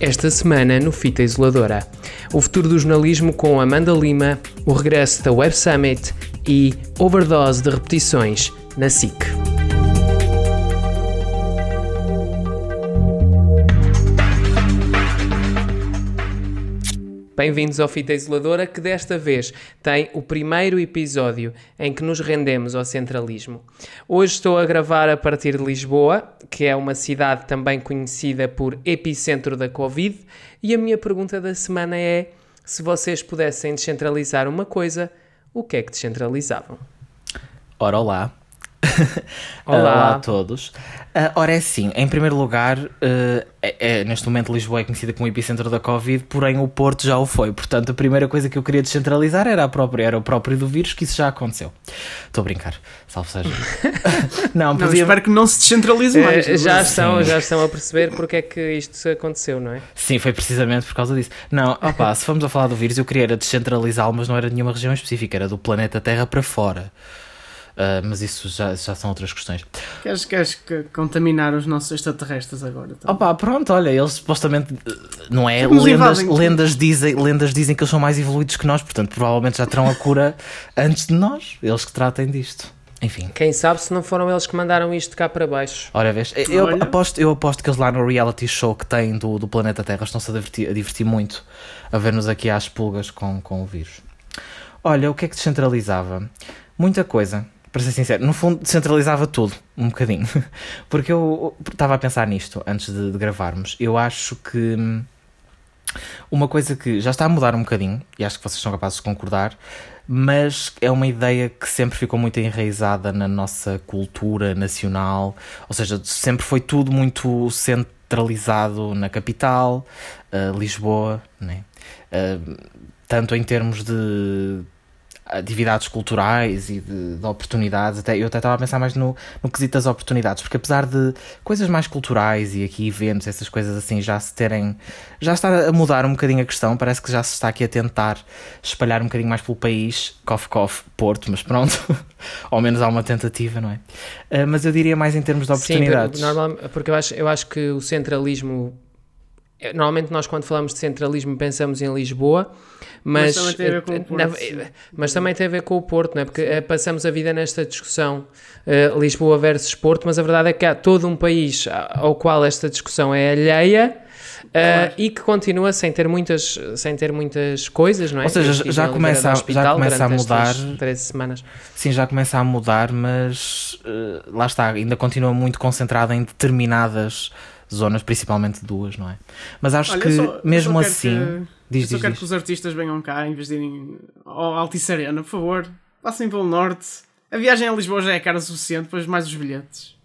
esta semana no Fita Isoladora. O futuro do jornalismo com Amanda Lima, o regresso da Web Summit e overdose de repetições na SIC. Bem-vindos ao Fita Isoladora, que desta vez tem o primeiro episódio em que nos rendemos ao centralismo. Hoje estou a gravar a partir de Lisboa, que é uma cidade também conhecida por epicentro da Covid, e a minha pergunta da semana é: se vocês pudessem descentralizar uma coisa, o que é que descentralizavam? Ora, olá. Olá. Olá a todos. Uh, ora, é assim, em primeiro lugar, uh, é, é, neste momento Lisboa é conhecida como epicentro da Covid, porém o Porto já o foi. Portanto, a primeira coisa que eu queria descentralizar era, a própria, era o próprio do vírus, que isso já aconteceu. Estou a brincar, salvo seja. não, podia... não, espero que não se descentralize mais. É, já, estão, já estão a perceber porque é que isto aconteceu, não é? Sim, foi precisamente por causa disso. Não, opa, se formos a falar do vírus, eu queria descentralizá-lo, mas não era de nenhuma região específica, era do planeta Terra para fora. Uh, mas isso já, já são outras questões. Queres, queres contaminar os nossos extraterrestres agora? Então? Opa, pronto, olha, eles supostamente não é? Lendas, lendas, dizem, lendas dizem que eles são mais evoluídos que nós, portanto, provavelmente já terão a cura antes de nós, eles que tratem disto. Enfim. Quem sabe se não foram eles que mandaram isto cá para baixo. Ora, vês, eu, Olha. aposto, eu aposto que eles lá no reality show que têm do, do planeta Terra estão-se a divertir, a divertir muito a ver-nos aqui às pulgas com, com o vírus. Olha, o que é que descentralizava? Muita coisa para ser sincero, no fundo descentralizava tudo, um bocadinho. Porque eu estava a pensar nisto antes de, de, gravarmos. Eu acho que hum, uma coisa que já está a mudar um bocadinho, e acho que vocês são capazes de concordar, mas é uma ideia que sempre ficou muito enraizada na nossa cultura nacional, ou seja, sempre foi tudo muito centralizado na capital, uh, Lisboa, né? Uh, tanto em termos de atividades culturais e de, de, oportunidades. Até, eu até estava a pensar mais no, no quesito das oportunidades, porque apesar de coisas mais culturais e aqui eventos, essas coisas assim, já se terem. já está a mudar um bocadinho a questão, parece que já se está aqui a tentar espalhar um bocadinho mais pelo país, cof cof, Porto, mas pronto, ao menos há uma tentativa, não é? Uh, mas eu diria mais em termos de oportunidades. Sim, normal, porque eu acho, eu acho que o centralismo. Normalmente, nós, quando falamos de centralismo, pensamos em Lisboa, mas, mas, também tem a ver com o Porto. Na, mas também tem a ver com o Porto, não é? Porque uh, passamos a vida nesta discussão uh, Lisboa versus Porto, mas a verdade é que há todo um país ao qual esta discussão é alheia. Uh, claro. e que continua sem ter muitas sem ter muitas coisas, não é? Ou seja, já começa, já começa a mudar 13 semanas. Sim, já começa a mudar, mas uh, lá está, ainda continua muito concentrado em determinadas zonas, principalmente duas, não é? Mas acho Olha, que só, mesmo assim. Que Diz, eu só diz, quero diz. que os artistas venham cá em vez de irem ao Altice Arena, por favor. Passem pelo norte. A viagem a Lisboa já é cara o suficiente, depois mais os bilhetes.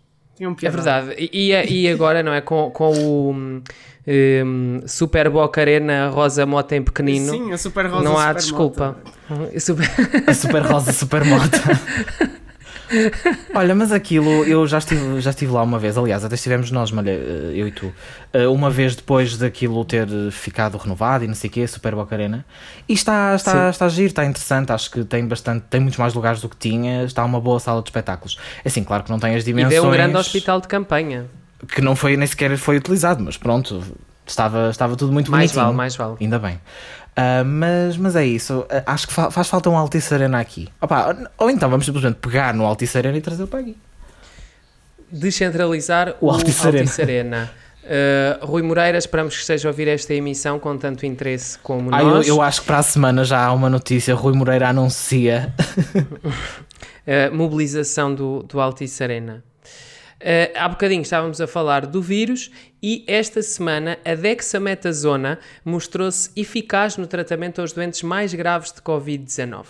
É verdade. E, e agora, não é? Com, com o um, um, Super Boca Arena Rosa Mota em pequenino. Sim, a Super Rosa Não há super desculpa. Super... A Super Rosa Super Mota. Olha, mas aquilo, eu já estive, já estive lá uma vez, aliás, até estivemos nós, malha, eh, eu e tu, eh, uma vez depois daquilo ter ficado renovado e não sei o quê, Super Boca Arena, e está, está, está a giro, está interessante, acho que tem bastante, tem muitos mais lugares do que tinha, está uma boa sala de espetáculos. É assim, claro que não tem as dimensões... E deu um grande hospital de campanha. Que não foi, nem sequer foi utilizado, mas pronto, estava, estava tudo muito mais bonitinho. Mais vale, mais vale. Ainda bem. Uh, mas, mas é isso. Uh, acho que fa faz falta um Altice Arena aqui. Opa, ou então vamos simplesmente pegar no Altice Arena e trazê-lo para aqui. Descentralizar o, o Altice, Altice Arena. Uh, Rui Moreira, esperamos que esteja a ouvir esta emissão com tanto interesse como ah, nós. Eu, eu, acho que para a semana já há uma notícia. Rui Moreira anuncia mobilização do, do Altice Arena. Uh, há bocadinho estávamos a falar do vírus e esta semana a dexametasona mostrou-se eficaz no tratamento aos doentes mais graves de Covid-19.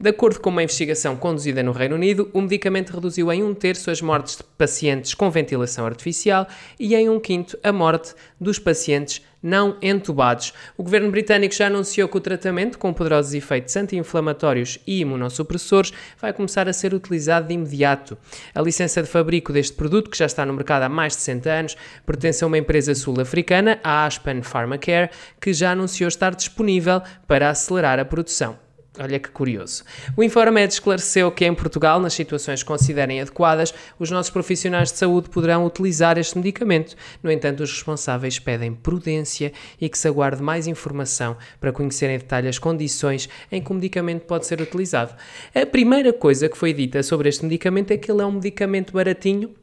De acordo com uma investigação conduzida no Reino Unido, o medicamento reduziu em um terço as mortes de pacientes com ventilação artificial e em um quinto a morte dos pacientes não entubados. O governo britânico já anunciou que o tratamento, com poderosos efeitos anti-inflamatórios e imunossupressores, vai começar a ser utilizado de imediato. A licença de fabrico deste produto, que já está no mercado há mais de 60 anos, pertence a uma empresa sul-africana, a Aspen Pharmacare, que já anunciou estar disponível para acelerar a produção. Olha que curioso. O Infomed esclareceu que em Portugal, nas situações que considerem adequadas, os nossos profissionais de saúde poderão utilizar este medicamento. No entanto, os responsáveis pedem prudência e que se aguarde mais informação para conhecerem em detalhe as condições em que o medicamento pode ser utilizado. A primeira coisa que foi dita sobre este medicamento é que ele é um medicamento baratinho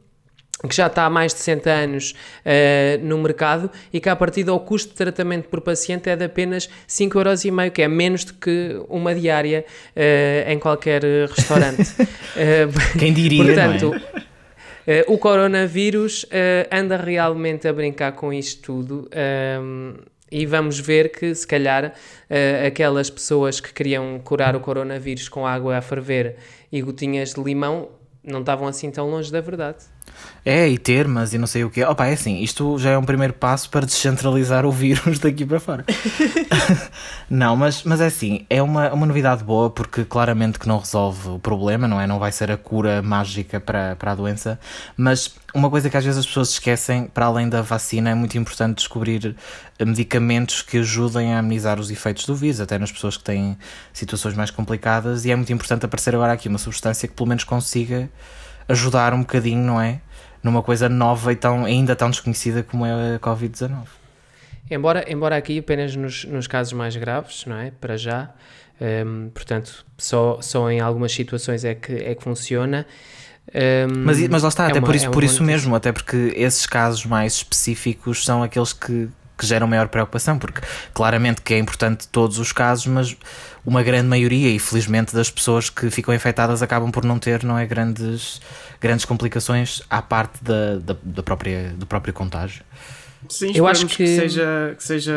que já está há mais de 60 anos uh, no mercado e que a partir do custo de tratamento por paciente é de apenas 5,5€, que é menos do que uma diária uh, em qualquer restaurante. uh, Quem diria, portanto, é? o coronavírus anda realmente a brincar com isto tudo. Um, e vamos ver que, se calhar, aquelas pessoas que queriam curar o coronavírus com água a ferver e gotinhas de limão não estavam assim tão longe da verdade. É, e termas e não sei o quê. Opa, é assim, isto já é um primeiro passo para descentralizar o vírus daqui para fora. não, mas, mas é assim, é uma, uma novidade boa porque claramente que não resolve o problema, não é? Não vai ser a cura mágica para, para a doença, mas uma coisa que às vezes as pessoas esquecem, para além da vacina, é muito importante descobrir medicamentos que ajudem a amenizar os efeitos do vírus, até nas pessoas que têm situações mais complicadas, e é muito importante aparecer agora aqui uma substância que pelo menos consiga ajudar um bocadinho, não é? Numa coisa nova e tão, ainda tão desconhecida como é a Covid-19. Embora, embora aqui apenas nos, nos casos mais graves, não é? Para já, um, portanto, só, só em algumas situações é que, é que funciona. Um, mas, mas lá está, é até uma, por isso, é por isso mesmo, até porque esses casos mais específicos são aqueles que, que geram maior preocupação, porque claramente que é importante todos os casos, mas uma grande maioria, e felizmente das pessoas que ficam infectadas acabam por não ter não é, grandes, grandes complicações à parte da, da, da própria, do próprio contágio. Sim, eu acho que... que... seja, que seja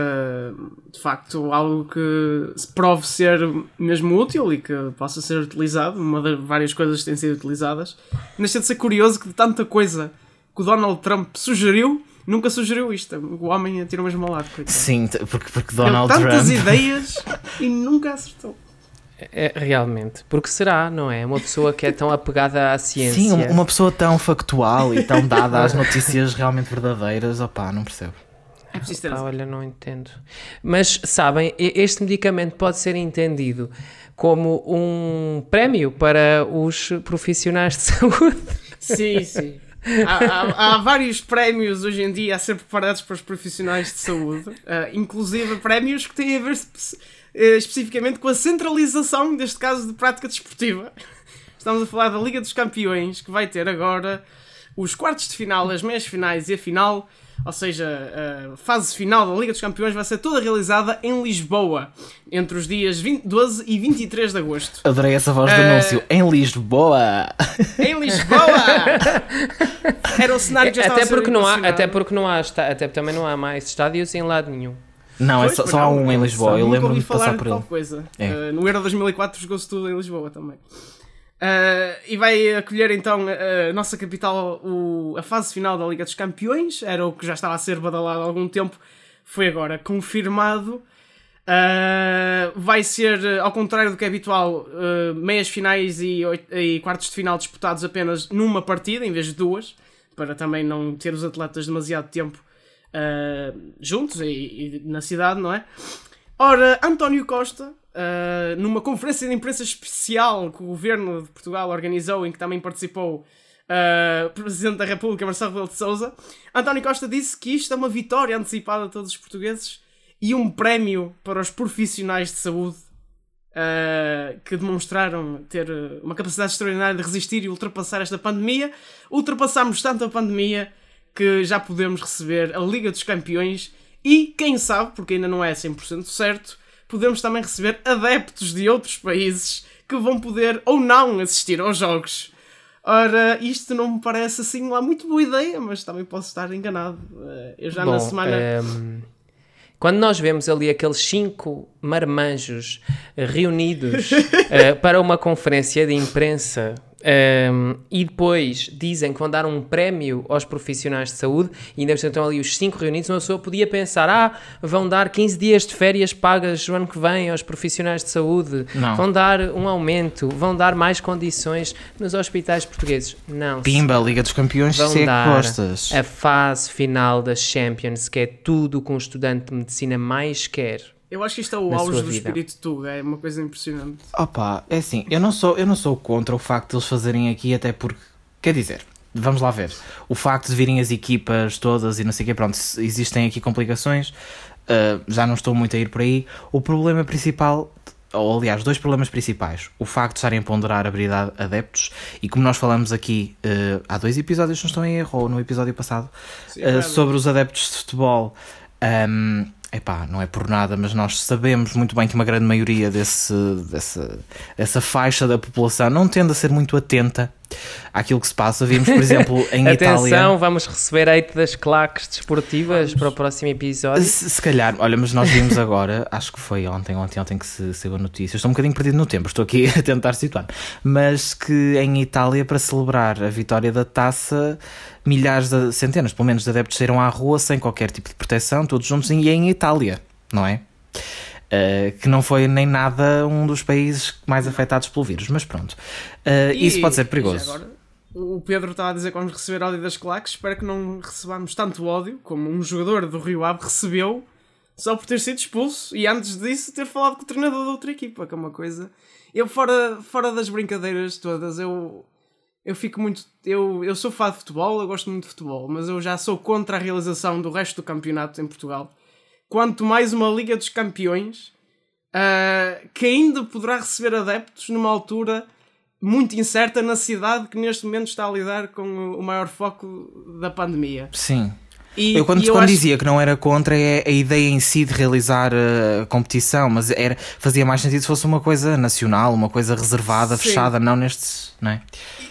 de facto algo que se prove ser mesmo útil e que possa ser utilizado. Uma das várias coisas que têm sido utilizadas. Deixa de ser curioso que de tanta coisa que o Donald Trump sugeriu, nunca sugeriu isto. O homem atira mesmo ao lado. Coitado. Sim, porque, porque Donald Trump. tantas ideias e nunca acertou. É, realmente, porque será, não é? Uma pessoa que é tão apegada à ciência. Sim, uma pessoa tão factual e tão dada às notícias realmente verdadeiras, opá, não percebo. É preciso ter. Opa, olha, não entendo. Mas sabem, este medicamento pode ser entendido como um prémio para os profissionais de saúde. Sim, sim. Há, há, há, vários prémios hoje em dia a ser preparados para os profissionais de saúde, uh, inclusive prémios que têm a ver uh, especificamente com a centralização, neste caso, de prática desportiva. Estamos a falar da Liga dos Campeões, que vai ter agora os quartos de final, as meias finais e a final ou seja, a fase final da Liga dos Campeões vai ser toda realizada em Lisboa, entre os dias 20, 12 e 23 de agosto. Adorei essa voz do uh, anúncio. Em Lisboa! Em Lisboa! Era o cenário que já até porque não há Até porque não há, até também não há mais estádios em lado nenhum. Não, é pois, é só, só há um em Lisboa. Eu lembro-me de passar por ele. Coisa. É. Uh, no Euro 2004 jogou-se tudo em Lisboa também. Uh, e vai acolher então a, nossa capital o, a fase final da Liga dos Campeões, era o que já estava a ser badalado há algum tempo, foi agora confirmado. Uh, vai ser, ao contrário do que é habitual, uh, meias finais e, e, quartos de final disputados apenas numa partida em vez de duas, para também não ter os atletas demasiado tempo juntos e, e na cidade, não é? Ora, António Costa, uh, numa conferência de imprensa especial que o governo de Portugal organizou, em que também participou uh, o Presidente da República, Marcelo Rebelo de Souza, António Costa disse que isto é uma vitória antecipada a todos os portugueses e um prémio para os profissionais de saúde uh, que demonstraram ter uma capacidade extraordinária de resistir e ultrapassar esta pandemia. Ultrapassamos tanto a pandemia que já podemos receber a Liga dos Campeões e, quem sabe, porque ainda não é 100% certo, podemos também receber adeptos de outros países que vão poder ou não assistir aos jogos. Ora, isto não me parece assim lá muito boa ideia, mas também posso estar enganado. Eh, eu já Bom, na semana. Um, ehm, quando nós vemos ali aqueles cinco marmanjos reunidos uh, para uma conferência de imprensa um, e depois dizem que vão dar um prémio aos profissionais de saúde, e ainda estão ali os cinco reunidos, uma pessoa podia pensar: ah, vão dar 15 dias de férias pagas o ano que vem aos profissionais de saúde, Não. vão dar um aumento, vão dar mais condições nos hospitais portugueses. Não. Pimba, Liga dos Campeões, vão dar a fase final da Champions, que é tudo que um estudante de medicina mais quer Eu acho que isto é o auge do espírito Tuga, é uma coisa impressionante. Opa, é assim, eu não sou, eu não sou contra o facto de eles fazerem aqui, até porque, quer dizer, vamos lá ver, o facto de virem as equipas todas e não sei o quê, pronto, existem aqui complicações, uh, já não estou muito a ir por aí. O problema principal, ou aliás, dois problemas principais, o facto de estarem a ponderar abrir adeptos, e como nós falamos aqui uh, há dois episódios, não estou em erro, ou no episódio passado, Sim, Uh, sobre os adeptos de futebol. Um, epá, não é por nada, mas nós sabemos muito bem que uma grande maioria desse, dessa, dessa faixa da população não tende a ser muito atenta àquilo que se passa. Vimos, por exemplo, em Atenção, Itália. vamos receber hate das claques desportivas para o próximo episódio. Se, se calhar, olha, mas nós vimos agora, acho que foi ontem, ontem, ontem que se saiu a notícia. Estou um bocadinho perdido no tempo, estou aqui a tentar situar. Mas que em Itália, para celebrar a vitória da taça, milhares de centenas, pelo menos, de adeptos saíram à rua sem qualquer tipo de proteção, todos juntos, e é em Itália, não é? Uh, que não foi nem nada um dos países mais afetados pelo vírus, mas pronto. Uh, E- isso pode ser perigoso. agora, o Pedro está a dizer que vamos receber ódio das claques. Espero que não recebamos tanto ódio como um jogador do Rio Ave recebeu só por ter sido expulso e antes disso ter falado com o treinador da outra equipa, que é uma coisa. Eu, fora, fora das brincadeiras todas, eu, eu fico muito. Eu, eu sou fã de futebol, eu gosto muito de futebol, mas eu já sou contra a realização do resto do campeonato em Portugal. Quanto mais uma Liga dos Campeões ah, que ainda poderá receber adeptos numa altura muito incerta na cidade que neste momento está a lidar com o maior foco da pandemia. Sim. E, Eu quando, e quando acho- dizia que não era contra é a ideia em si de realizar a competição, mas era, fazia mais sentido se fosse uma coisa nacional, uma coisa reservada, Sim. fechada, não nestes. Não é?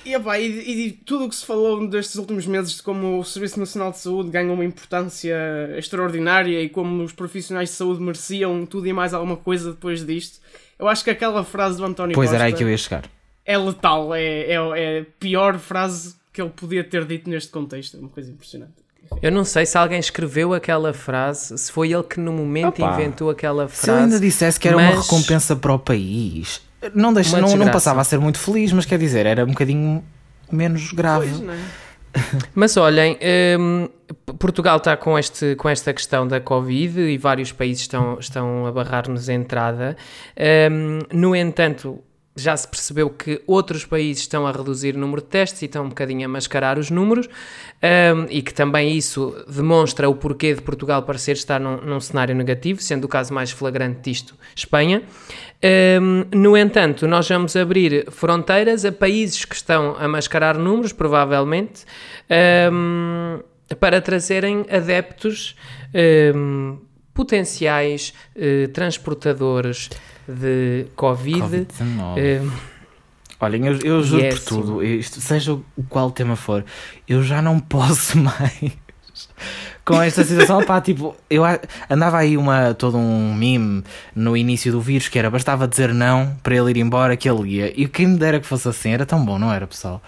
E, epá, e, e tudo o que se falou destes últimos meses de como o Serviço Nacional de Saúde ganha uma importância extraordinária e como os profissionais de saúde mereciam tudo e mais alguma coisa depois disto, eu acho que aquela frase do António Pois Costa era aí que eu ia chegar. é letal, é, é, é a pior frase que ele podia ter dito neste contexto, é uma coisa impressionante. Eu não sei se alguém escreveu aquela frase, se foi ele que no momento Opa, inventou aquela Se ele frase. ainda dissesse que era uma mas- recompensa para o país, não, deixa, Uma não, não passava a ser muito feliz, mas quer dizer, era um bocadinho menos grave. Pois, não é? Mas olhem, hum, Portugal está com, este, com esta questão da Covid e vários países estão, estão a barrar-nos a entrada. Hum, no entanto, já se percebeu que outros países estão a reduzir o número de testes e estão um bocadinho a mascarar os números hum, e que também isso demonstra o porquê de Portugal parecer estar num, num cenário negativo, sendo o caso mais flagrante disto Espanha. Hum, no entanto, nós vamos abrir fronteiras a países que estão a mascarar números, provavelmente, hum, para trazerem adeptos potenciais eh, transportadores de Covid. Covid-19. Hum, Olhem, eu, eu juro é por assim. tudo, isto, seja o qual tema for, eu já não posso mais com esta situação. Pá, tipo, eu andava aí uma, todo um meme no início do vírus que era bastava dizer não para ele ir embora que ele ia. E quem me dera que fosse assim, era tão bom, não era, pessoal?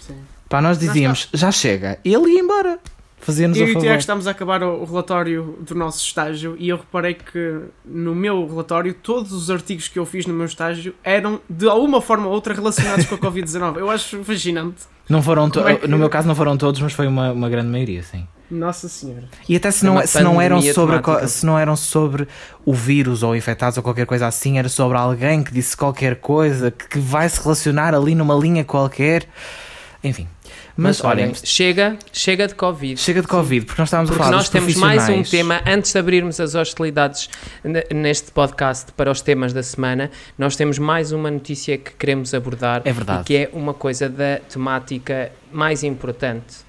Sim. Pá, nós dizíamos, já chega, e ele ia embora. Fazia-nos Eu a e o. Tiago estamos a acabar o, o relatório do nosso estágio e eu reparei que no meu relatório todos os artigos que eu fiz no meu estágio eram de alguma forma ou outra relacionados com a Covid-19. Eu acho fascinante. Não foram é que- No meu caso não foram todos, mas foi uma, uma grande maioria, sim. Nossa Senhora. E até se É não, se não eram sobre a se não eram sobre o vírus ou infectados ou qualquer coisa assim, era sobre alguém que disse qualquer coisa que, que vai se relacionar ali numa linha qualquer. Enfim. Mas, mas olhem, chega, chega de Covid. chega de Covid, porque nós estávamos Porque a falar nós temos mais um tema, antes de abrirmos as hostilidades ne- neste podcast para os temas da semana, nós temos mais uma notícia que queremos abordar É verdade. e que é uma coisa da temática mais importante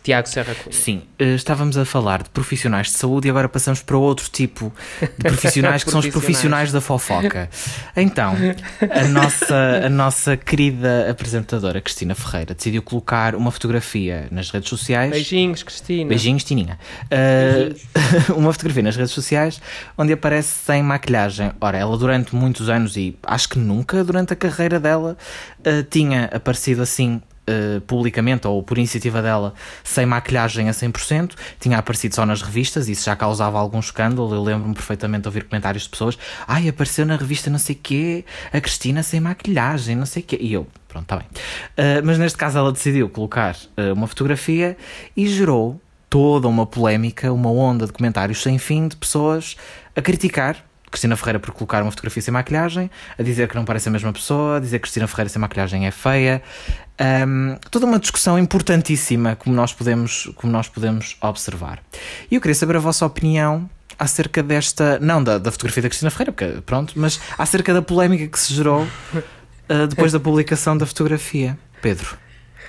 Tiago Serra Cunha. Sim, eh, estávamos a falar de profissionais de saúde e agora passamos para outro tipo de profissionais que são os profissionais da fofoca. Então, a nossa, a nossa querida apresentadora Cristina Ferreira decidiu colocar uma fotografia nas redes sociais. Beijinhos, Cristina. Beijinhos, Tininha. Uh, uma fotografia nas redes sociais onde aparece sem maquilhagem. Ora, ela durante muitos anos e acho que nunca durante a carreira dela uh, tinha aparecido assim. Uh, publicamente ou por iniciativa dela sem maquilhagem a 100%, tinha aparecido só nas revistas, isso já causava algum escândalo. Eu lembro-me perfeitamente de ouvir comentários de pessoas: ai, apareceu na revista não sei quê, a Cristina sem maquilhagem, não sei quê. E eu, pronto, está bem. Uh, mas neste caso ela decidiu colocar uh, uma fotografia e gerou toda uma polémica, uma onda de comentários sem fim de pessoas a criticar Cristina Ferreira por colocar uma fotografia sem maquilhagem, a dizer que não parece a mesma pessoa, a dizer que Cristina Ferreira sem maquilhagem é feia. Um, toda uma discussão importantíssima como nós podemos, como nós podemos observar. E eu queria saber a vossa opinião acerca desta, não da, da fotografia da Cristina Ferreira, porque, pronto, mas acerca da polémica que se gerou uh, depois da publicação da fotografia. Pedro.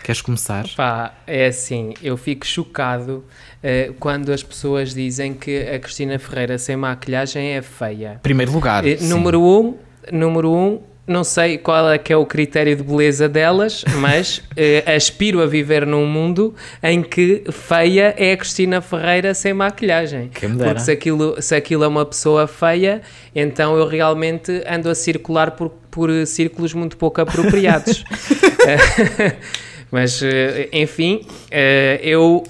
Queres começar? Pá, é assim, eu fico chocado uh, quando as pessoas dizem que a Cristina Ferreira sem maquilhagem é feia. Primeiro lugar. Uh, número um, número um, não sei qual é que é o critério de beleza delas, mas uh, aspiro a viver num mundo em que feia é a Cristina Ferreira sem maquilhagem. Quem me dera. Porque se aquilo, se aquilo é uma pessoa feia, então eu realmente ando a circular por, por círculos muito pouco apropriados. mas, uh, enfim, uh, eu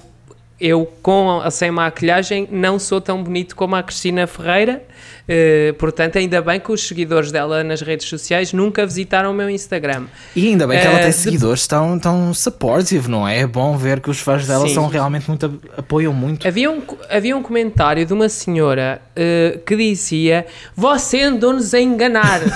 eu com a sem maquilhagem não sou tão bonito como a Cristina Ferreira, uh, portanto ainda bem que os seguidores dela nas redes sociais nunca visitaram o meu Instagram. E ainda bem que ela tem seguidores tão, tão supportive, não é? É bom ver que os fãs dela sim. são realmente muito, apoiam muito. Havia um, havia um comentário de uma senhora uh, que dizia, você andou-nos a enganar.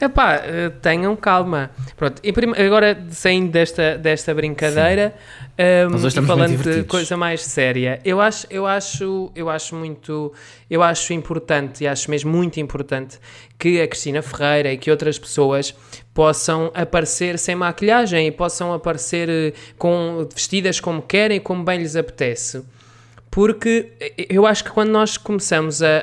Epá, tenham calma. Pronto, e agora saindo desta, desta brincadeira, um, falando de coisa mais séria, eu acho, eu acho, eu acho muito, eu acho importante e acho mesmo muito importante que a Cristina Ferreira e que outras pessoas possam aparecer sem maquilhagem e possam aparecer eh, com vestidas como querem, como bem lhes apetece porque eu acho que quando nós começamos a,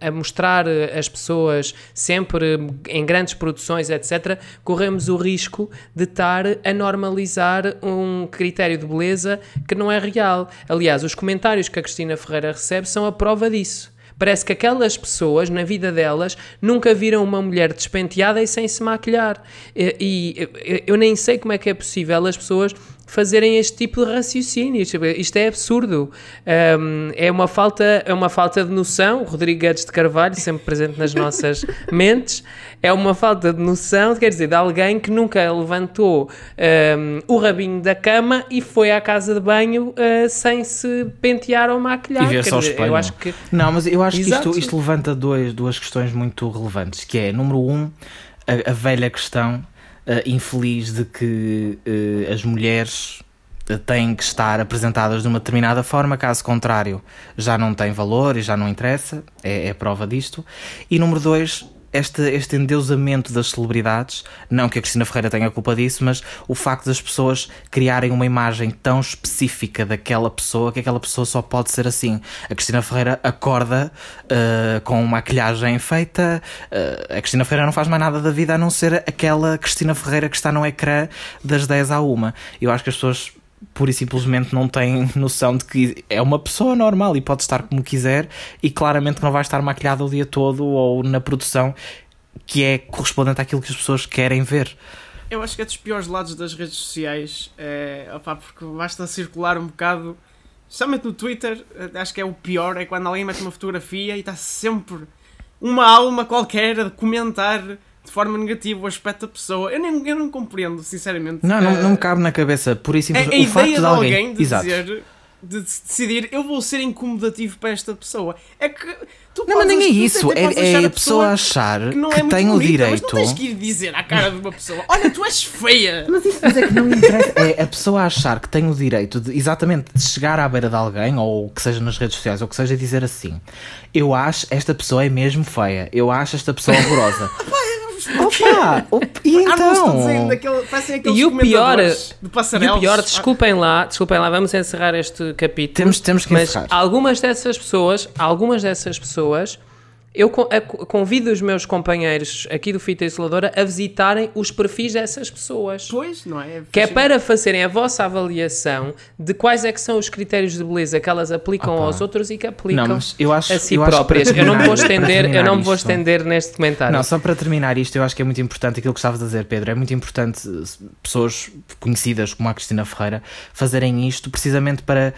a, a, mostrar as pessoas sempre em grandes produções, etc., corremos o risco de estar a normalizar um critério de beleza que não é real. Aliás, os comentários que a Cristina Ferreira recebe são a prova disso. Parece que aquelas pessoas, na vida delas, nunca viram uma mulher despenteada e sem se maquilhar. E, e eu nem sei como é que é possível as pessoas fazerem este tipo de raciocínio. Isto é absurdo. Um, é, uma falta, é uma falta de noção. O Rodrigo Guedes de Carvalho, sempre presente nas nossas mentes, é uma falta de noção, quer dizer, de alguém que nunca levantou um, o rabinho da cama e foi à casa de banho uh, sem se pentear ou maquilhar. E ver só dizer, eu acho que Não, mas eu acho Exato. que isto, isto levanta dois, duas questões muito relevantes, que é, número um, a, a velha questão uh, infeliz de que uh, as mulheres eh, têm que estar apresentadas de uma determinada forma, caso contrário, já não tem valor e já não interessa, é, é prova disto. E número dois, este, este endeusamento das celebridades, não que a Cristina Ferreira tenha culpa disso, mas o facto das pessoas criarem uma imagem tão específica daquela pessoa que aquela pessoa só pode ser assim. A Cristina Ferreira acorda uh, com maquilhagem feita, uh, a Cristina Ferreira não faz mais nada da vida a não ser aquela Cristina Ferreira que está no ecrã das 10 à 1. Eu acho que as pessoas pura e simplesmente não tem noção de que é uma pessoa normal e pode estar como quiser e claramente não vai estar maquilhada o dia todo ou na produção que é correspondente àquilo que as pessoas querem ver. Eu acho que é dos piores lados das redes sociais, é, opa, porque basta circular um bocado, especialmente no Twitter, eh, acho que é o pior, é quando alguém mete uma fotografia e está sempre uma alma qualquer a comentar de forma negativa o aspecto da pessoa. Eu, nem, eu não compreendo, sinceramente. Não, não, não me cabe na cabeça. Por isso, a, a o facto de, de alguém, alguém de Exato. dizer de decidir eu vou ser incomodativo para esta pessoa. É que tu Não, mas nem é isso. É, é a pessoa achar que, não que é tem o direito. Mas não tens que ir dizer à cara de uma pessoa: Olha, tu és feia. Mas isso mas é que não interessa. É a pessoa achar que tem o direito de exatamente de chegar à beira de alguém, ou que seja nas redes sociais, ou que seja dizer assim: Eu acho esta pessoa é mesmo feia. Eu acho esta pessoa horrorosa. Opa! e então? Daquele, e o pior, e o pior, desculpem lá, desculpem lá, vamos encerrar este capítulo. Temos, temos que mas encerrar. algumas dessas pessoas, algumas dessas pessoas eu convido os meus companheiros aqui do Fita Isoladora a visitarem os perfis dessas pessoas. Pois, não é? Que é para fazerem a vossa avaliação de quais é que são os critérios de beleza que elas aplicam Opa. aos outros e que aplicam não, eu acho, a si eu próprias. Eu não vou estender, eu não vou estender neste comentário. Não, só para terminar isto, eu acho que é muito importante aquilo que estavas a dizer, Pedro. É muito importante pessoas conhecidas como a Cristina Ferreira fazerem isto precisamente para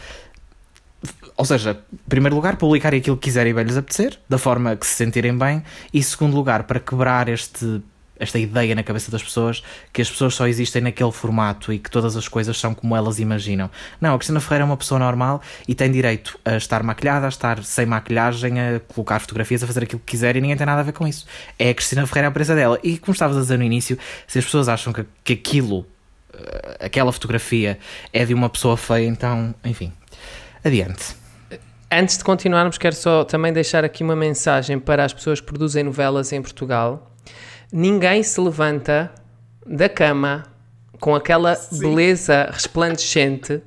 ou seja, em primeiro lugar, publicarem aquilo que quiserem bem lhes apetecer, da forma que se sentirem bem, e segundo lugar, para quebrar este esta ideia na cabeça das pessoas que as pessoas só existem naquele formato e que todas as coisas são como elas imaginam. Não, a Cristina Ferreira é uma pessoa normal e tem direito a estar maquilhada, a estar sem maquilhagem, a colocar fotografias, a fazer aquilo que quiser e ninguém tem nada a ver com isso. É a Cristina Ferreira a presa dela. E como estavas a dizer no início, se as pessoas acham que, que aquilo, eh, aquela fotografia é de uma pessoa feia, então, enfim, adiante. Antes de continuarmos, quero só também deixar aqui uma mensagem para as pessoas que produzem novelas em Portugal. Ninguém se levanta da cama com aquela Sim. beleza resplandecente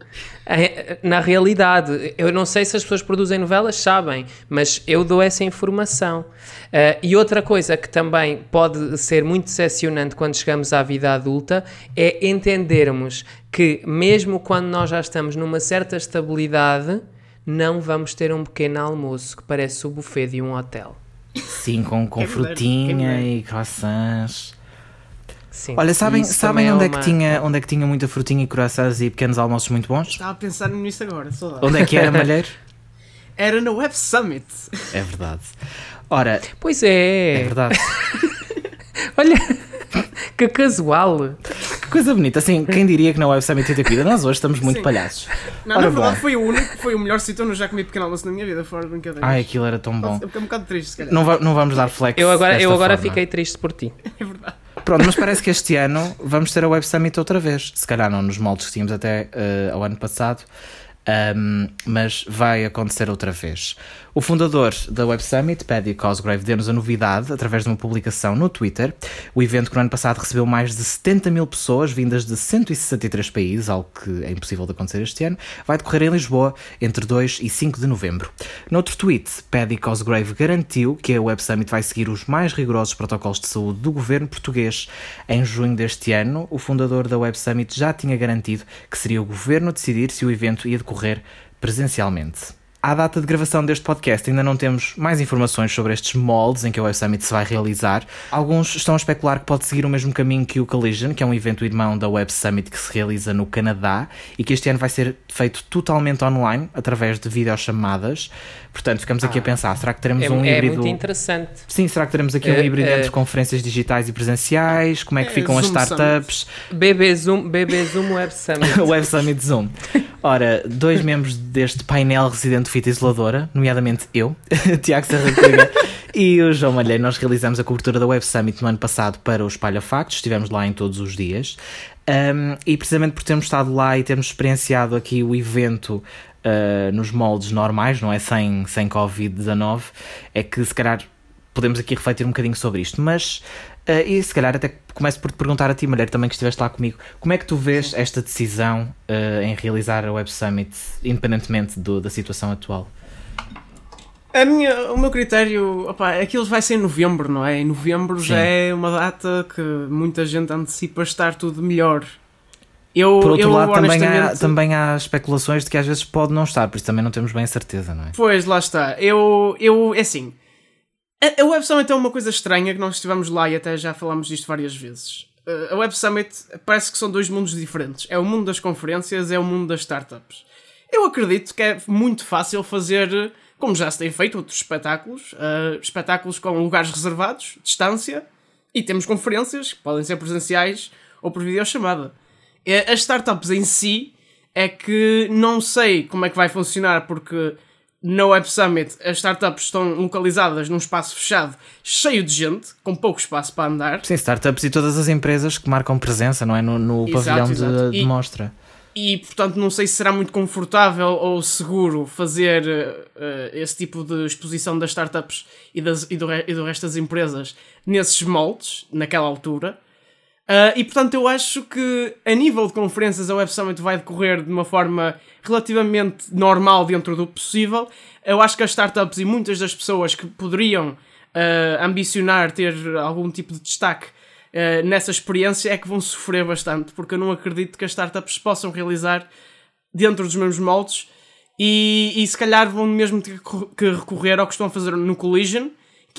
na realidade. Eu não sei se as pessoas que produzem novelas sabem, mas eu dou essa informação. Uh, e outra coisa que também pode ser muito decepcionante quando chegamos à vida adulta é entendermos que, mesmo quando nós já estamos numa certa estabilidade não vamos ter um pequeno almoço que parece o buffet de um hotel. Sim, com, com frutinha e croissants. Sim, Olha, sabem, sabem é onde, é uma... que tinha, onde é que tinha muita frutinha e croissants e pequenos almoços muito bons? Estava a pensar nisso agora, saudade. Onde é que era, Malheiro? era no Web Summit. É verdade. Ora... Pois é. É verdade. Olha, que casual. Coisa bonita. Assim, quem diria que na Web Summit tem cuida? Nós hoje estamos muito Sim. palhaços. Não, Ora, na verdade bom. foi o único, foi o melhor sítio onde eu já comi pequeno almoço na minha vida, fora de brincadeira. Ai, aquilo era tão bom. Eu fiquei um bocado triste, se calhar. Não, va não vamos dar flex. Eu agora, eu agora fiquei triste por ti. É verdade. Pronto, mas parece que este ano vamos ter a Web Summit outra vez. Se calhar não nos moldes que tínhamos até uh, ao ano passado, um, mas vai acontecer outra vez. O fundador da Web Summit, Paddy Cosgrave, deu-nos a novidade através de uma publicação no Twitter. O evento que no ano passado recebeu mais de 70 mil pessoas vindas de 163 países, algo que é impossível de acontecer este ano, vai decorrer em Lisboa entre 2 e 5 de novembro. Noutro tweet, Paddy Cosgrave garantiu que a Web Summit vai seguir os mais rigorosos protocolos de saúde do governo português. Em junho deste ano, o fundador da Web Summit já tinha garantido que seria o governo a decidir se o evento ia decorrer presencialmente. À data de gravação deste podcast, ainda não temos mais informações sobre estes moldes em que o Web Summit se vai realizar. Alguns estão a especular que pode seguir o mesmo caminho que o Collision, que é um evento irmão da Web Summit que se realiza no Canadá e que este ano vai ser feito totalmente online, através de videochamadas. Portanto, ficamos aqui ah, a pensar: será que teremos é, um é híbrido. É muito interessante. Sim, será que teremos aqui um uh, híbrido uh, entre conferências digitais e presenciais? Como é que ficam as startups? BB Zoom, BB Zoom Web Summit. Web Summit Zoom. Ora, dois membros deste painel residente de fita isoladora, nomeadamente eu, Tiago Serra e o João Malheiro, nós realizamos a cobertura da Web Summit no ano passado para o Espalha Factos, estivemos lá em todos os dias. Um, e precisamente por termos estado lá e termos experienciado aqui o evento uh, nos moldes normais, não é? Sem, sem Covid-19, é que se calhar podemos aqui refletir um bocadinho sobre isto. Mas, uh, e se calhar até começo por te perguntar a ti, mulher, também que estiveste lá comigo, como é que tu vês esta decisão uh, em realizar a Web Summit, independentemente do, da situação atual? A minha, o meu critério, opa, aquilo vai ser em novembro, não é? Em novembro Sim. já é uma data que muita gente antecipa estar tudo melhor. Eu, por outro eu, lado, também, há, também há especulações de que às vezes pode não estar, por isso também não temos bem a certeza, não é? Pois, lá está. Eu, eu é assim, a, Web Summit é uma coisa estranha que nós estivemos lá e até já falámos disto várias vezes. A Web Summit parece que são dois mundos diferentes. É o mundo das conferências, é o mundo das startups. Eu acredito que é muito fácil fazer, como já se tem feito outros espetáculos, uh, espetáculos com lugares reservados, distância, e temos conferências que podem ser presenciais ou por videochamada. As startups em si é que não sei como é que vai funcionar porque na Web Summit as startups estão localizadas num espaço fechado, cheio de gente, com pouco espaço para andar. Sim, startups e todas as empresas que marcam presença, não é? No, no exato, pavilhão exato. de, de mostra. E, portanto, não sei se será muito confortável ou seguro fazer uh, esse tipo de exposição das startups e, das, e, do, e do resto das empresas nesses moldes, naquela altura. Uh, e portanto, eu acho que a nível de conferências a Web Summit vai decorrer de uma forma relativamente normal dentro do possível. Eu acho que as startups e muitas das pessoas que poderiam uh, ambicionar ter algum tipo de destaque uh, nessa experiência é que vão sofrer bastante, porque eu não acredito que as startups possam realizar dentro dos mesmos moldes e, e se calhar vão mesmo ter que recorrer ao que estão a fazer no Collision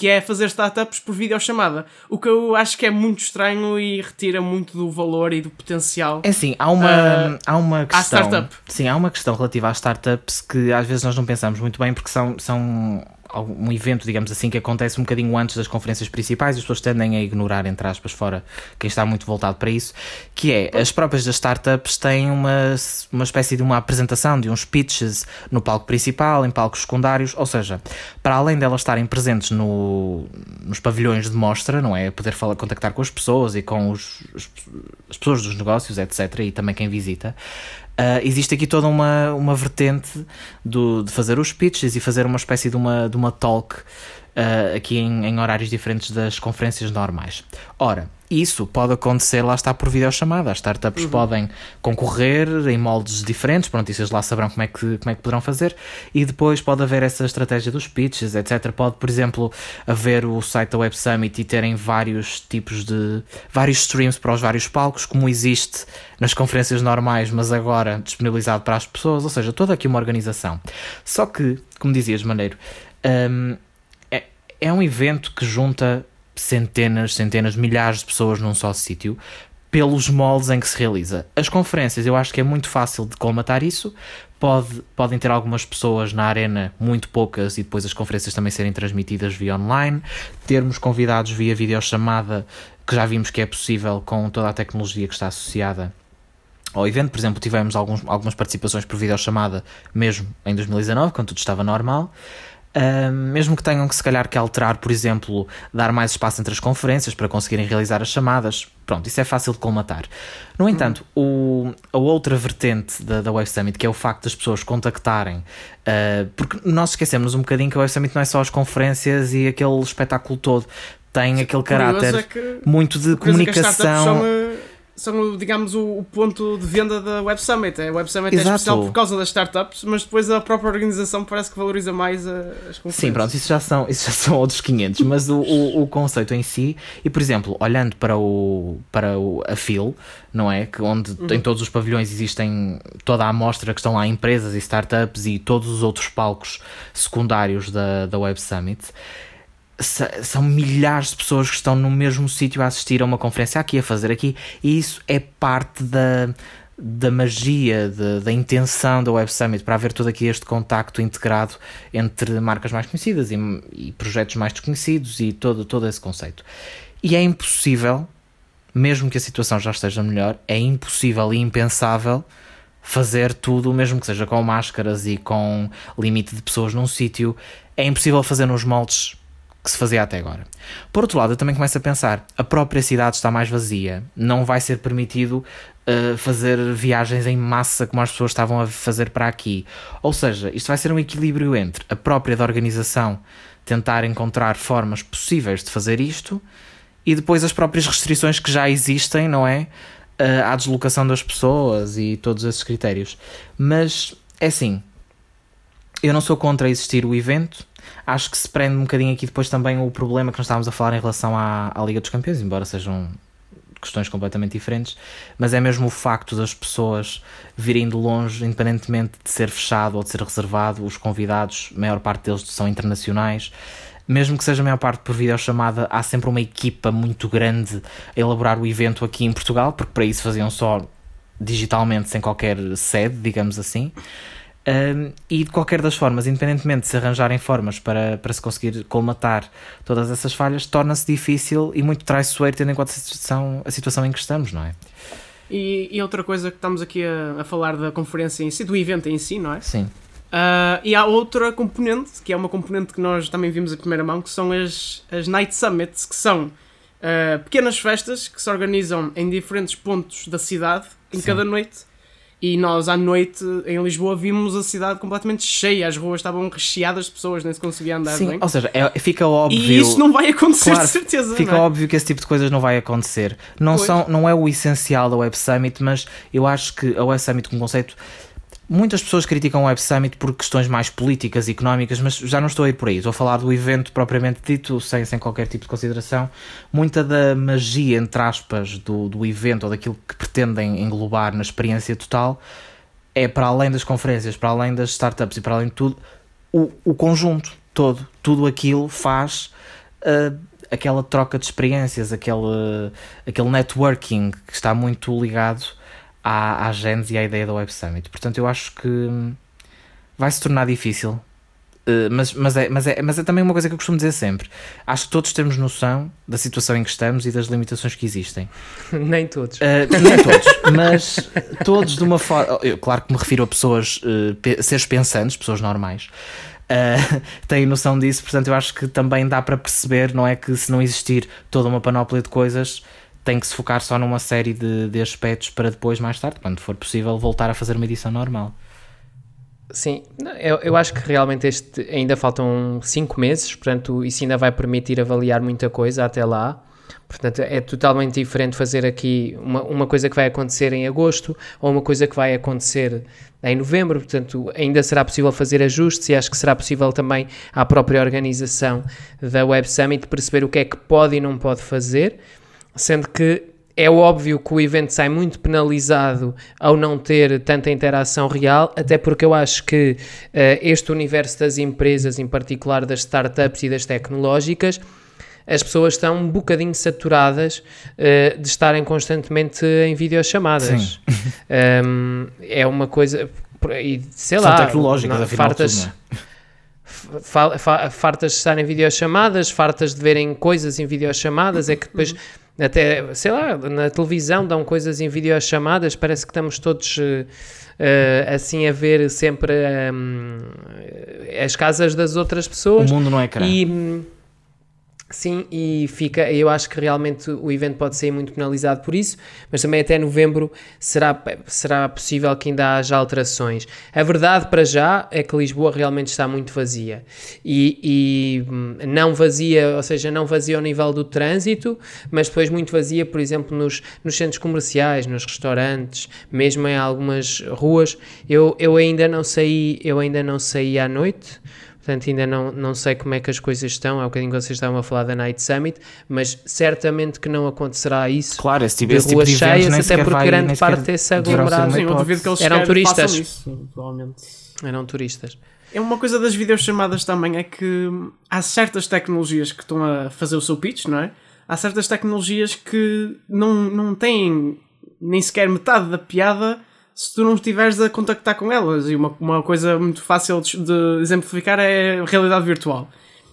que é fazer startups por videochamada. O que eu acho que é muito estranho e retira muito do valor e do potencial. É assim, há uma, uh, há uma questão. Sim, há uma questão relativa às startups que às vezes nós não pensamos muito bem porque são, são um evento, digamos assim, que acontece um bocadinho antes das conferências principais, as pessoas tendem a ignorar, entre aspas, fora quem está muito voltado para isso, que é, as próprias das startups têm uma, uma espécie de uma apresentação, de uns pitches no palco principal, em palcos secundários, ou seja, para além delas estarem presentes no, nos pavilhões de mostra, não é? Poder falar, contactar com as pessoas e com os, as pessoas dos negócios, etc., e também quem visita, Uh, existe aqui toda uma, uma vertente do, de fazer os pitches e fazer uma espécie de uma, de uma talk uh, aqui em, em, horários diferentes das conferências normais. Ora, isso pode acontecer, lá está por videochamada. As startups uhum. podem concorrer em moldes diferentes, pronto, e vocês lá saberão como é, que, como é que poderão fazer. E depois pode haver essa estratégia dos pitches, etc. Pode, por exemplo, haver o site da Web Summit e terem vários tipos de. vários streams para os vários palcos, como existe nas conferências normais, mas agora disponibilizado para as pessoas, ou seja, toda aqui uma organização. Só que, como dizias, Maneiro. Um, é um evento que junta centenas, centenas, milhares de pessoas num só sítio pelos moldes em que se realiza. As conferências, eu acho que é muito fácil de colmatar isso. Pode, podem ter algumas pessoas na arena, muito poucas, e depois as conferências também serem transmitidas via online. Termos convidados via videochamada, que já vimos que é possível com toda a tecnologia que está associada ao evento. Por exemplo, tivemos alguns, algumas participações por videochamada mesmo em 2019, quando tudo estava normal. Uh, mesmo que tenham que se calhar que alterar, por exemplo, dar mais espaço entre as conferências para conseguirem realizar as chamadas, pronto, isso é fácil de colmatar. No entanto, o, a outra vertente da, da Web Summit, que é o facto das pessoas contactarem, uh, porque nós esquecemos um bocadinho que a Web Summit não é só as conferências e aquele espetáculo todo, tem aquele caráter é muito de comunicação são, digamos, o, o, ponto de venda da Web Summit. A Web Summit é Exato. é especial por causa das startups, mas depois a própria organização parece que valoriza mais as conferências. Sim, pronto, isso já são, isso já são outros 500, mas o, o, o, conceito em si, e por exemplo, olhando para, o, para o, a FIL, não é? Que onde uhum. em todos os pavilhões existem toda a amostra que estão lá empresas e startups e todos os outros palcos secundários da, da Web Summit são milhares de pessoas que estão no mesmo sítio a assistir a uma conferência aqui, a fazer aqui, e isso é parte da, da magia, da intenção da Web Summit para haver todo aqui este contacto integrado entre marcas mais conhecidas e, e projetos mais desconhecidos e todo, todo esse conceito. E é impossível, mesmo que a situação já esteja melhor, é impossível e impensável fazer tudo, mesmo que seja com máscaras e com limite de pessoas num sítio, é impossível fazer nos moldes que se fazia até agora. Por outro lado, eu também começo a pensar: a própria cidade está mais vazia, não vai ser permitido uh, fazer viagens em massa como as pessoas estavam a fazer para aqui. Ou seja, isto vai ser um equilíbrio entre a própria da organização tentar encontrar formas possíveis de fazer isto e depois as próprias restrições que já existem, não é? Uh, à deslocação das pessoas e todos esses critérios. Mas é assim, eu não sou contra existir o evento acho que se prende um bocadinho aqui depois também o problema que nós estávamos a falar em relação à, à Liga dos Campeões, embora sejam questões completamente diferentes, mas é mesmo o facto das pessoas virem de longe, independentemente de ser fechado ou de ser reservado, os convidados, a maior parte deles são internacionais, mesmo que seja a maior parte por videochamada, há sempre uma equipa muito grande a elaborar o evento aqui em Portugal, porque para isso faziam só digitalmente, sem qualquer sede, digamos assim. Um, e de qualquer das formas, independentemente de se arranjarem formas para, para se conseguir colmatar todas essas falhas, torna-se difícil e muito traiçoeiro tendo em conta a situação, a situação em que estamos, não é? E, e outra coisa que estamos aqui a, a, falar da conferência em si, do evento em si, não é? Sim. Uh, e há outra componente, que é uma componente que nós também vimos a primeira mão, que são as, as Night Summits, que são uh, pequenas festas que se organizam em diferentes pontos da cidade, em Sim. cada noite, e nós à noite em Lisboa vimos a cidade completamente cheia, as ruas estavam recheadas de pessoas, nem se conseguia andar Sim, bem. Ou seja, é, fica óbvio. E isso não vai acontecer, claro, de certeza. Fica é? óbvio que esse tipo de coisas não vai acontecer. Não, são, não é o essencial da Web Summit, mas eu acho que a Web Summit, como conceito, Muitas pessoas criticam o Web Summit por questões mais políticas e económicas, mas já não estou a ir por aí. Estou a falar do evento propriamente dito, sem, sem qualquer tipo de consideração. Muita da magia, entre aspas, do, do evento ou daquilo que pretendem englobar na experiência total é para além das conferências, para além das startups e para além de tudo, o, o conjunto todo. Tudo aquilo faz uh, aquela troca de experiências, aquele, aquele networking que está muito ligado à, à Gens e à ideia da Web Summit. Portanto, eu acho que vai se tornar difícil Uh, mas, mas, é, mas, é, mas é também uma coisa que eu costumo dizer sempre. Acho que todos temos noção da situação em que estamos e das limitações que existem. nem todos. Uh, nem todos, mas todos de uma forma. Eu, claro que me refiro a pessoas, uh, pe seres pensantes, pessoas normais. Uh, têm noção disso, portanto, eu acho que também dá para perceber, não é que se não existir toda uma panóplia de coisas, tem que se focar só numa série de, de aspectos para depois, mais tarde, quando for possível, voltar a fazer uma edição normal. Sim, eu, eu acho que realmente este ainda faltam 5 meses, portanto, isso ainda vai permitir avaliar muita coisa até lá. Portanto, é totalmente diferente fazer aqui uma, uma coisa que vai acontecer em agosto ou uma coisa que vai acontecer em novembro. Portanto, ainda será possível fazer ajustes e acho que será possível também à própria organização da Web Summit perceber o que é que pode e não pode fazer, sendo que é óbvio que o evento sai muito penalizado ao não ter tanta interação real, até porque eu acho que uh, este universo das empresas, em particular das startups e das tecnológicas, as pessoas estão um bocadinho saturadas uh, de estarem constantemente em videochamadas. um, é uma coisa. E, sei São lá, tecnológicas, não, afinal, fartas, tudo, fartas de estarem em videochamadas, fartas de verem coisas em videochamadas, é que depois até, sei lá, na televisão dão coisas em videochamadas, parece que estamos todos uh, assim a ver sempre um, as casas das outras pessoas. O mundo não é ecrã. E, Sim, e fica, eu acho que realmente o evento pode ser muito penalizado por isso, mas também até novembro será, será possível que ainda haja alterações. A verdade para já é que Lisboa realmente está muito vazia e, e não vazia, ou seja, não vazia ao nível do trânsito, mas depois muito vazia, por exemplo, nos, nos centros comerciais, nos restaurantes, mesmo em algumas ruas. Eu, eu ainda não saí, eu ainda não saí à noite portanto ainda não, não sei como é que as coisas estão. Há um bocadinho vocês estavam a falar da Night Summit, mas certamente que não acontecerá isso. Claro, esse tipo, de tipo de cheias, até porque vai, grande parte desse aglomerado Sim, eu duvido que eles eram turistas. Isso. Eram turistas. É uma coisa das videochamadas também, é que há certas tecnologias que estão a fazer o seu pitch, não é? Há certas tecnologias que não, não têm nem sequer metade da piada se tu não estiveres a contactar com elas. E uma, uma coisa muito fácil de, exemplificar é a realidade virtual.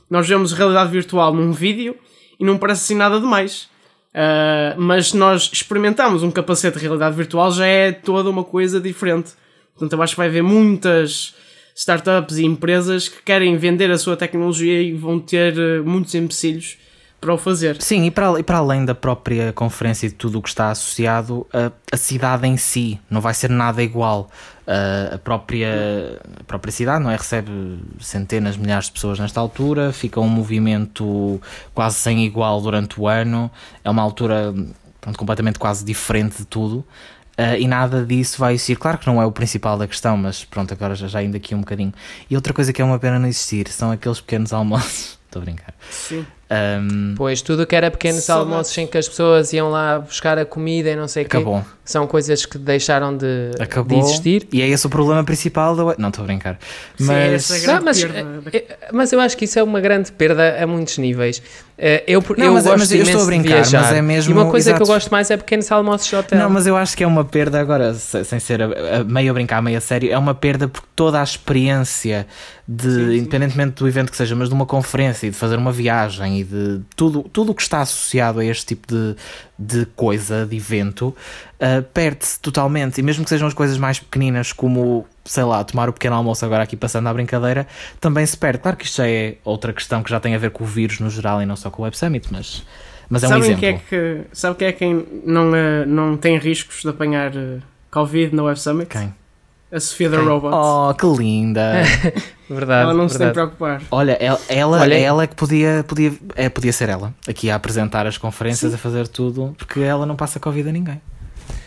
Nós vemos realidade virtual num vídeo e não parece assim nada demais. Uh, mas nós experimentamos um capacete de realidade virtual já é toda uma coisa diferente. Portanto, eu acho que vai haver muitas startups e empresas que querem vender a sua tecnologia e vão ter uh, muitos empecilhos para o fazer. Sim, e para, e para além da própria conferência e de tudo o que está associado, a, a cidade em si não vai ser nada igual. Uh, a, própria, a própria cidade não é? recebe centenas, milhares de pessoas nesta altura, fica um movimento quase sem igual durante o ano, é uma altura pronto, completamente quase diferente de tudo. Uh, e nada disso vai existir. Claro que não é o principal da questão, mas pronto, agora já, já indo aqui um bocadinho. E outra coisa que é uma pena não existir são aqueles pequenos almoços. Estou a brincar. Sim. Um, pois, tudo que era pequenos almoços em que as pessoas iam lá buscar a comida e não sei o quê, acabou. são coisas que deixaram de, Acabou. de existir. E é esse o problema principal da. Não, estou a brincar. Sim, Mas. essa é Não, mas, perda. eh, mas eu acho que isso é uma grande perda a muitos níveis. Eh, Eu, Não, eu mas- gosto mas eu estou a brincar, mas é mesmo- e uma coisa que eu exato. gosto mais é pequenos almoços de hotel. Não, mas eu acho que é uma perda agora, se- sem ser a, a meio a brincar, meio a sério, é uma perda porque toda a experiência de, Sim, sim. independentemente do evento que seja, mas de uma conferência e de fazer uma viagem e de tudo tudo o que está associado a este tipo de, de coisa, de evento, uh, perde-se totalmente. E mesmo que sejam as coisas mais pequeninas, como, sei lá, tomar o pequeno almoço agora aqui passando à brincadeira, também se perde. Claro que isto já é outra questão que já tem a ver com o vírus no geral e não só com o Web Summit, mas, mas é um Sabem exemplo. quem é que, sabe quem é quem não, eh, não tem riscos de apanhar eh, Covid na Web Summit? Quem? A Sofia da? Robot. Oh, que linda! Verdade, Ela não se tem verdade. preocupar. Olha, ela, ela, Olha- ela é que podia, podia, é, podia ser ela, aqui a apresentar as conferências, a fazer tudo, porque ela não passa Covid a ninguém.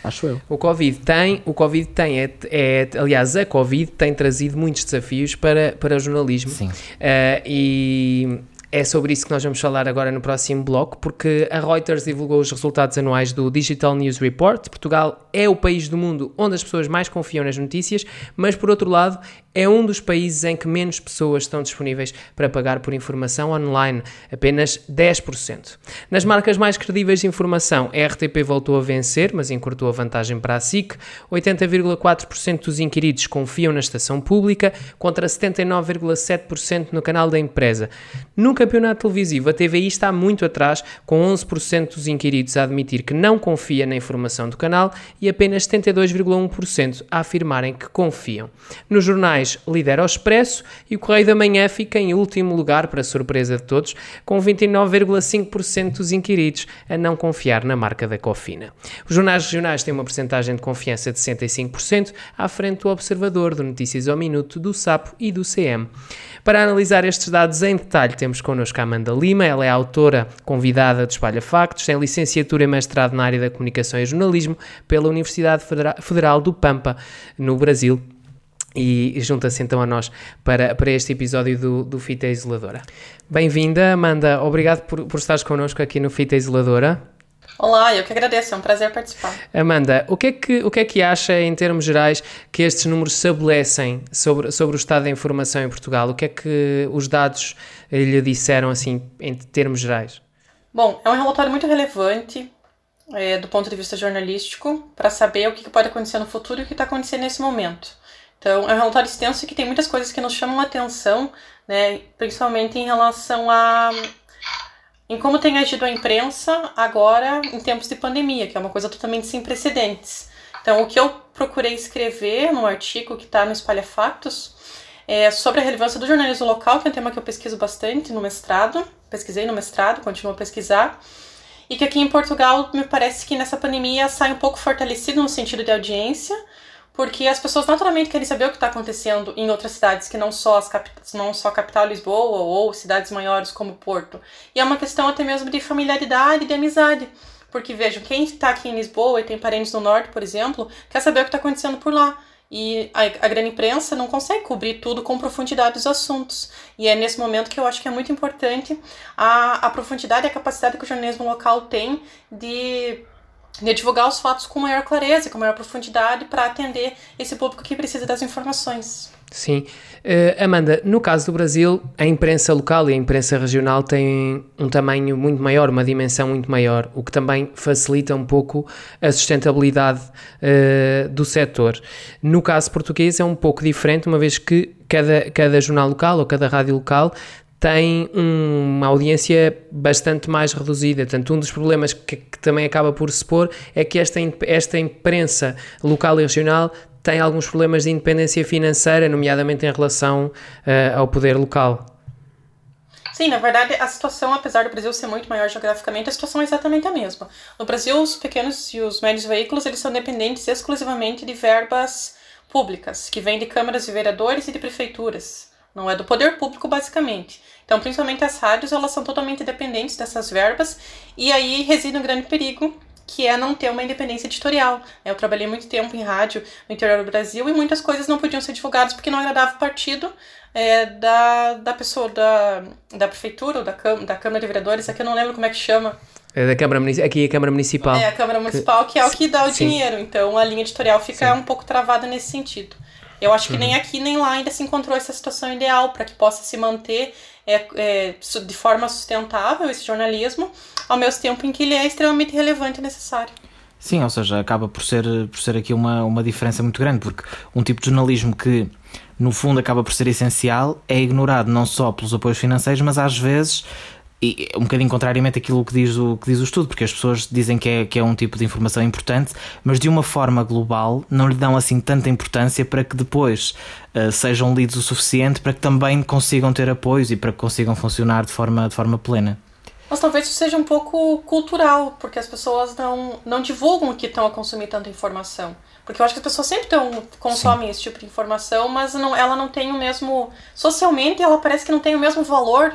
Acho eu. O Covid tem, o Covid tem, é, é- aliás, a Covid tem trazido muitos desafios para, para o jornalismo. Sim. Eh, e É sobre isso que nós vamos falar agora no próximo bloco, porque a Reuters divulgou os resultados anuais do Digital News Report. Portugal é o país do mundo onde as pessoas mais confiam nas notícias, mas por outro lado, é um dos países em que menos pessoas estão disponíveis para pagar por informação online, apenas 10%. Nas marcas mais credíveis de informação, a RTP voltou a vencer, mas encurtou a vantagem para a SIC. 80,4% dos inquiridos confiam na estação pública, contra 79,7% no canal da empresa. No campeonato televisivo, a TVI está muito atrás, com 11% dos inquiridos a admitir que não confia na informação do canal e apenas 72,1% a afirmarem que confiam. Nos jornais, lidera o Expresso e o Correio da Manhã fica em último lugar, para surpresa de todos, com 29,5% dos inquiridos a não confiar na marca da Cofina. Os jornais regionais têm uma porcentagem de confiança de 65%, à frente do Observador, do Notícias ao Minuto, do SAPO e do CM. Para analisar estes dados em detalhe, temos connosco a Amanda Lima, ela é autora convidada do Espalha Factos, tem licenciatura e mestrado na área da comunicação e jornalismo pela Universidade Federal do Pampa, no Brasil e junta-se então a nós para, para este episódio do, do Fita Isoladora. Bem-vinda, Amanda. Obrigado por, por estares connosco aqui no Fita Isoladora. Olá, eu que agradeço, é um prazer participar. Amanda, o que é que, o que, é que acha, em termos gerais, que estes números estabelecem sobre, sobre o estado da informação em Portugal? O que é que os dados lhe disseram, assim, em termos gerais? Bom, é um relatório muito relevante é, do ponto de vista jornalístico para saber o que pode acontecer no futuro e o que está acontecendo nesse momento. Então, é um relatório extenso que tem muitas coisas que nos chamam a atenção, né, principalmente em relação a em como tem agido a imprensa agora em tempos de pandemia, que é uma coisa totalmente sem precedentes. Então, o que eu procurei escrever no artigo que está no Espalha Factos é sobre a relevância do jornalismo local, que é um tema que eu pesquiso bastante no mestrado, pesquisei no mestrado, continuo a pesquisar, e que aqui em Portugal me parece que nessa pandemia sai um pouco fortalecido no sentido de audiência, porque as pessoas naturalmente querem saber o que está acontecendo em outras cidades que não só as não só capital Lisboa ou cidades maiores como Porto. E é uma questão até mesmo de familiaridade de amizade. Porque vejam, quem está aqui em Lisboa e tem parentes no norte, por exemplo, quer saber o que está acontecendo por lá. E a, a grande imprensa não consegue cobrir tudo com profundidade dos assuntos. E é nesse momento que eu acho que é muito importante a, a profundidade e a capacidade que o jornalismo local tem de de divulgar os fatos com maior clareza, com maior profundidade, para atender esse público que precisa das informações. Sim. Uh, Amanda, no caso do Brasil, a imprensa local e a imprensa regional têm um tamanho muito maior, uma dimensão muito maior, o que também facilita um pouco a sustentabilidade uh, do setor. No caso português é um pouco diferente, uma vez que cada, cada jornal local ou cada rádio local tem uma audiência bastante mais reduzida. Portanto, um dos problemas que, que, também acaba por se pôr é que esta, esta imprensa local e regional tem alguns problemas de independência financeira, nomeadamente em relação uh, ao poder local. Sim, na verdade, a situação, apesar do Brasil ser muito maior geograficamente, a situação é exatamente a mesma. No Brasil, os pequenos e os médios veículos, eles são dependentes exclusivamente de verbas públicas, que vêm de câmaras de vereadores e de prefeituras. Não é do poder público, basicamente. Então, principalmente as rádios, elas são totalmente dependentes dessas verbas e aí reside um grande perigo que é não ter uma independência editorial. Eu trabalhei muito tempo em rádio no interior do Brasil e muitas coisas não podiam ser divulgadas porque não agradava o partido é, da, da pessoa, da, da prefeitura ou da, da Câmara de Vereadores, aqui eu não lembro como é que chama. É da Câmara Aqui é a Câmara Municipal. É, a Câmara Municipal, que, que é o que dá o Sim. dinheiro. Então a linha editorial fica Sim. um pouco travada nesse sentido. Eu acho que uhum. nem aqui nem lá ainda se encontrou essa situação ideal para que possa se manter é, é, de forma sustentável esse jornalismo, ao mesmo tempo em que ele é extremamente relevante e necessário. Sim, ou seja, acaba por ser, por ser aqui uma, uma diferença muito grande, porque um tipo de jornalismo que, no fundo, acaba por ser essencial é ignorado não só pelos apoios financeiros, mas às vezes e um bocadinho contrariamente aquilo que diz, o, que diz o estudo, porque as pessoas dizem que é, que é um tipo de informação importante, mas de uma forma global não lhe dão assim tanta importância para que depois uh, sejam lidos o suficiente para que também consigam ter apoios e para que consigam funcionar de forma, de forma plena. Mas talvez isso seja um pouco cultural, porque as pessoas não, não divulgam que estão a consumir tanta informação. Porque eu acho que as pessoas sempre tão, consomem Sim. esse tipo de informação, mas não, ela não tem o mesmo. Socialmente, ela parece que não tem o mesmo valor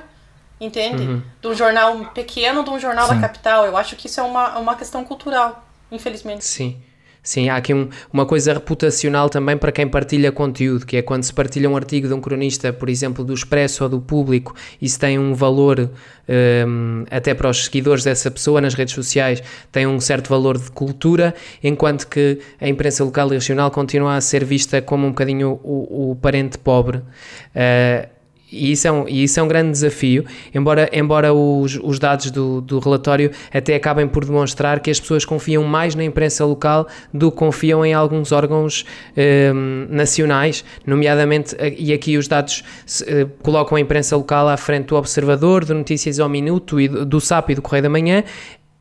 entende? Uhum. De um jornal pequeno de um jornal Sim. da capital. Eu acho que isso é uma, uma questão cultural, infelizmente. Sim. Sim, há aqui um, uma coisa reputacional também para quem partilha conteúdo, que é quando se partilha um artigo de um cronista, por exemplo, do Expresso ou do Público, isso tem um valor um, até para os seguidores dessa pessoa nas redes sociais, tem um certo valor de cultura, enquanto que a imprensa local e regional continua a ser vista como um bocadinho o, o parente pobre. Uh, e isso é um, isso é um grande desafio, embora, embora os, os dados do, do relatório até acabem por demonstrar que as pessoas confiam mais na imprensa local do que confiam em alguns órgãos um, nacionais, nomeadamente, e aqui os dados uh, colocam a imprensa local à frente do Observador, do Notícias ao Minuto, e do, do SAP e do Correio da Manhã,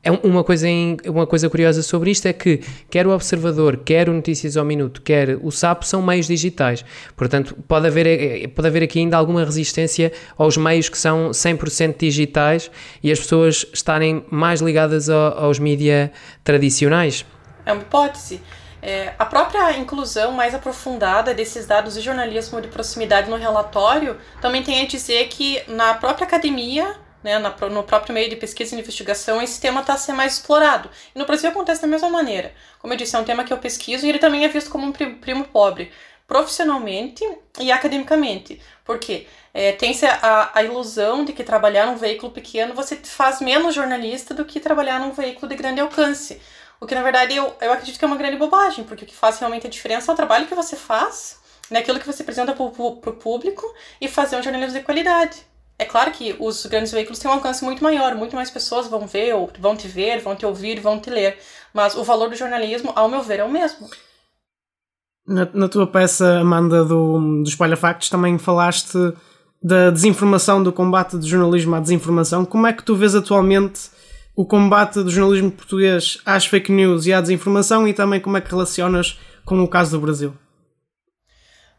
é uma coisa, em, uma coisa curiosa sobre isto é que quer o Observador, quer o Notícias ao Minuto, quer o SAP são meios digitais. Portanto, pode haver, eh, pode haver aqui ainda alguma resistência aos meios que são 100% digitais e as pessoas estarem mais ligadas aos mídias tradicionais. É uma hipótese. É, a própria inclusão mais aprofundada desses dados de jornalismo de proximidade no relatório também tem a dizer que na própria academia né, no próprio meio de pesquisa e investigação, esse tema está a ser mais explorado. E no Brasil acontece da mesma maneira. Como eu disse, é um tema que eu pesquiso e ele também é visto como um primo pobre, profissionalmente e academicamente. Por quê? É, tem-se a, a, ilusão de que trabalhar num veículo pequeno você faz menos jornalista do que trabalhar num veículo de grande alcance. O que, na verdade, eu, eu acredito que é uma grande bobagem, porque o que faz realmente a diferença é o trabalho que você faz, naquilo que você apresenta para o público e fazer um jornalismo de qualidade. É claro que os grandes veículos têm um alcance muito maior, muito mais pessoas vão ver, vão te ver, vão te ouvir, vão te ler. Mas o valor do jornalismo, ao meu ver, é o mesmo. Na, na tua peça, Amanda, do, do Espalha Factos, também falaste da desinformação, do combate do jornalismo à desinformação. Como é que tu vês atualmente o combate do jornalismo português às fake news e à desinformação e também como é que relacionas com o caso do Brasil?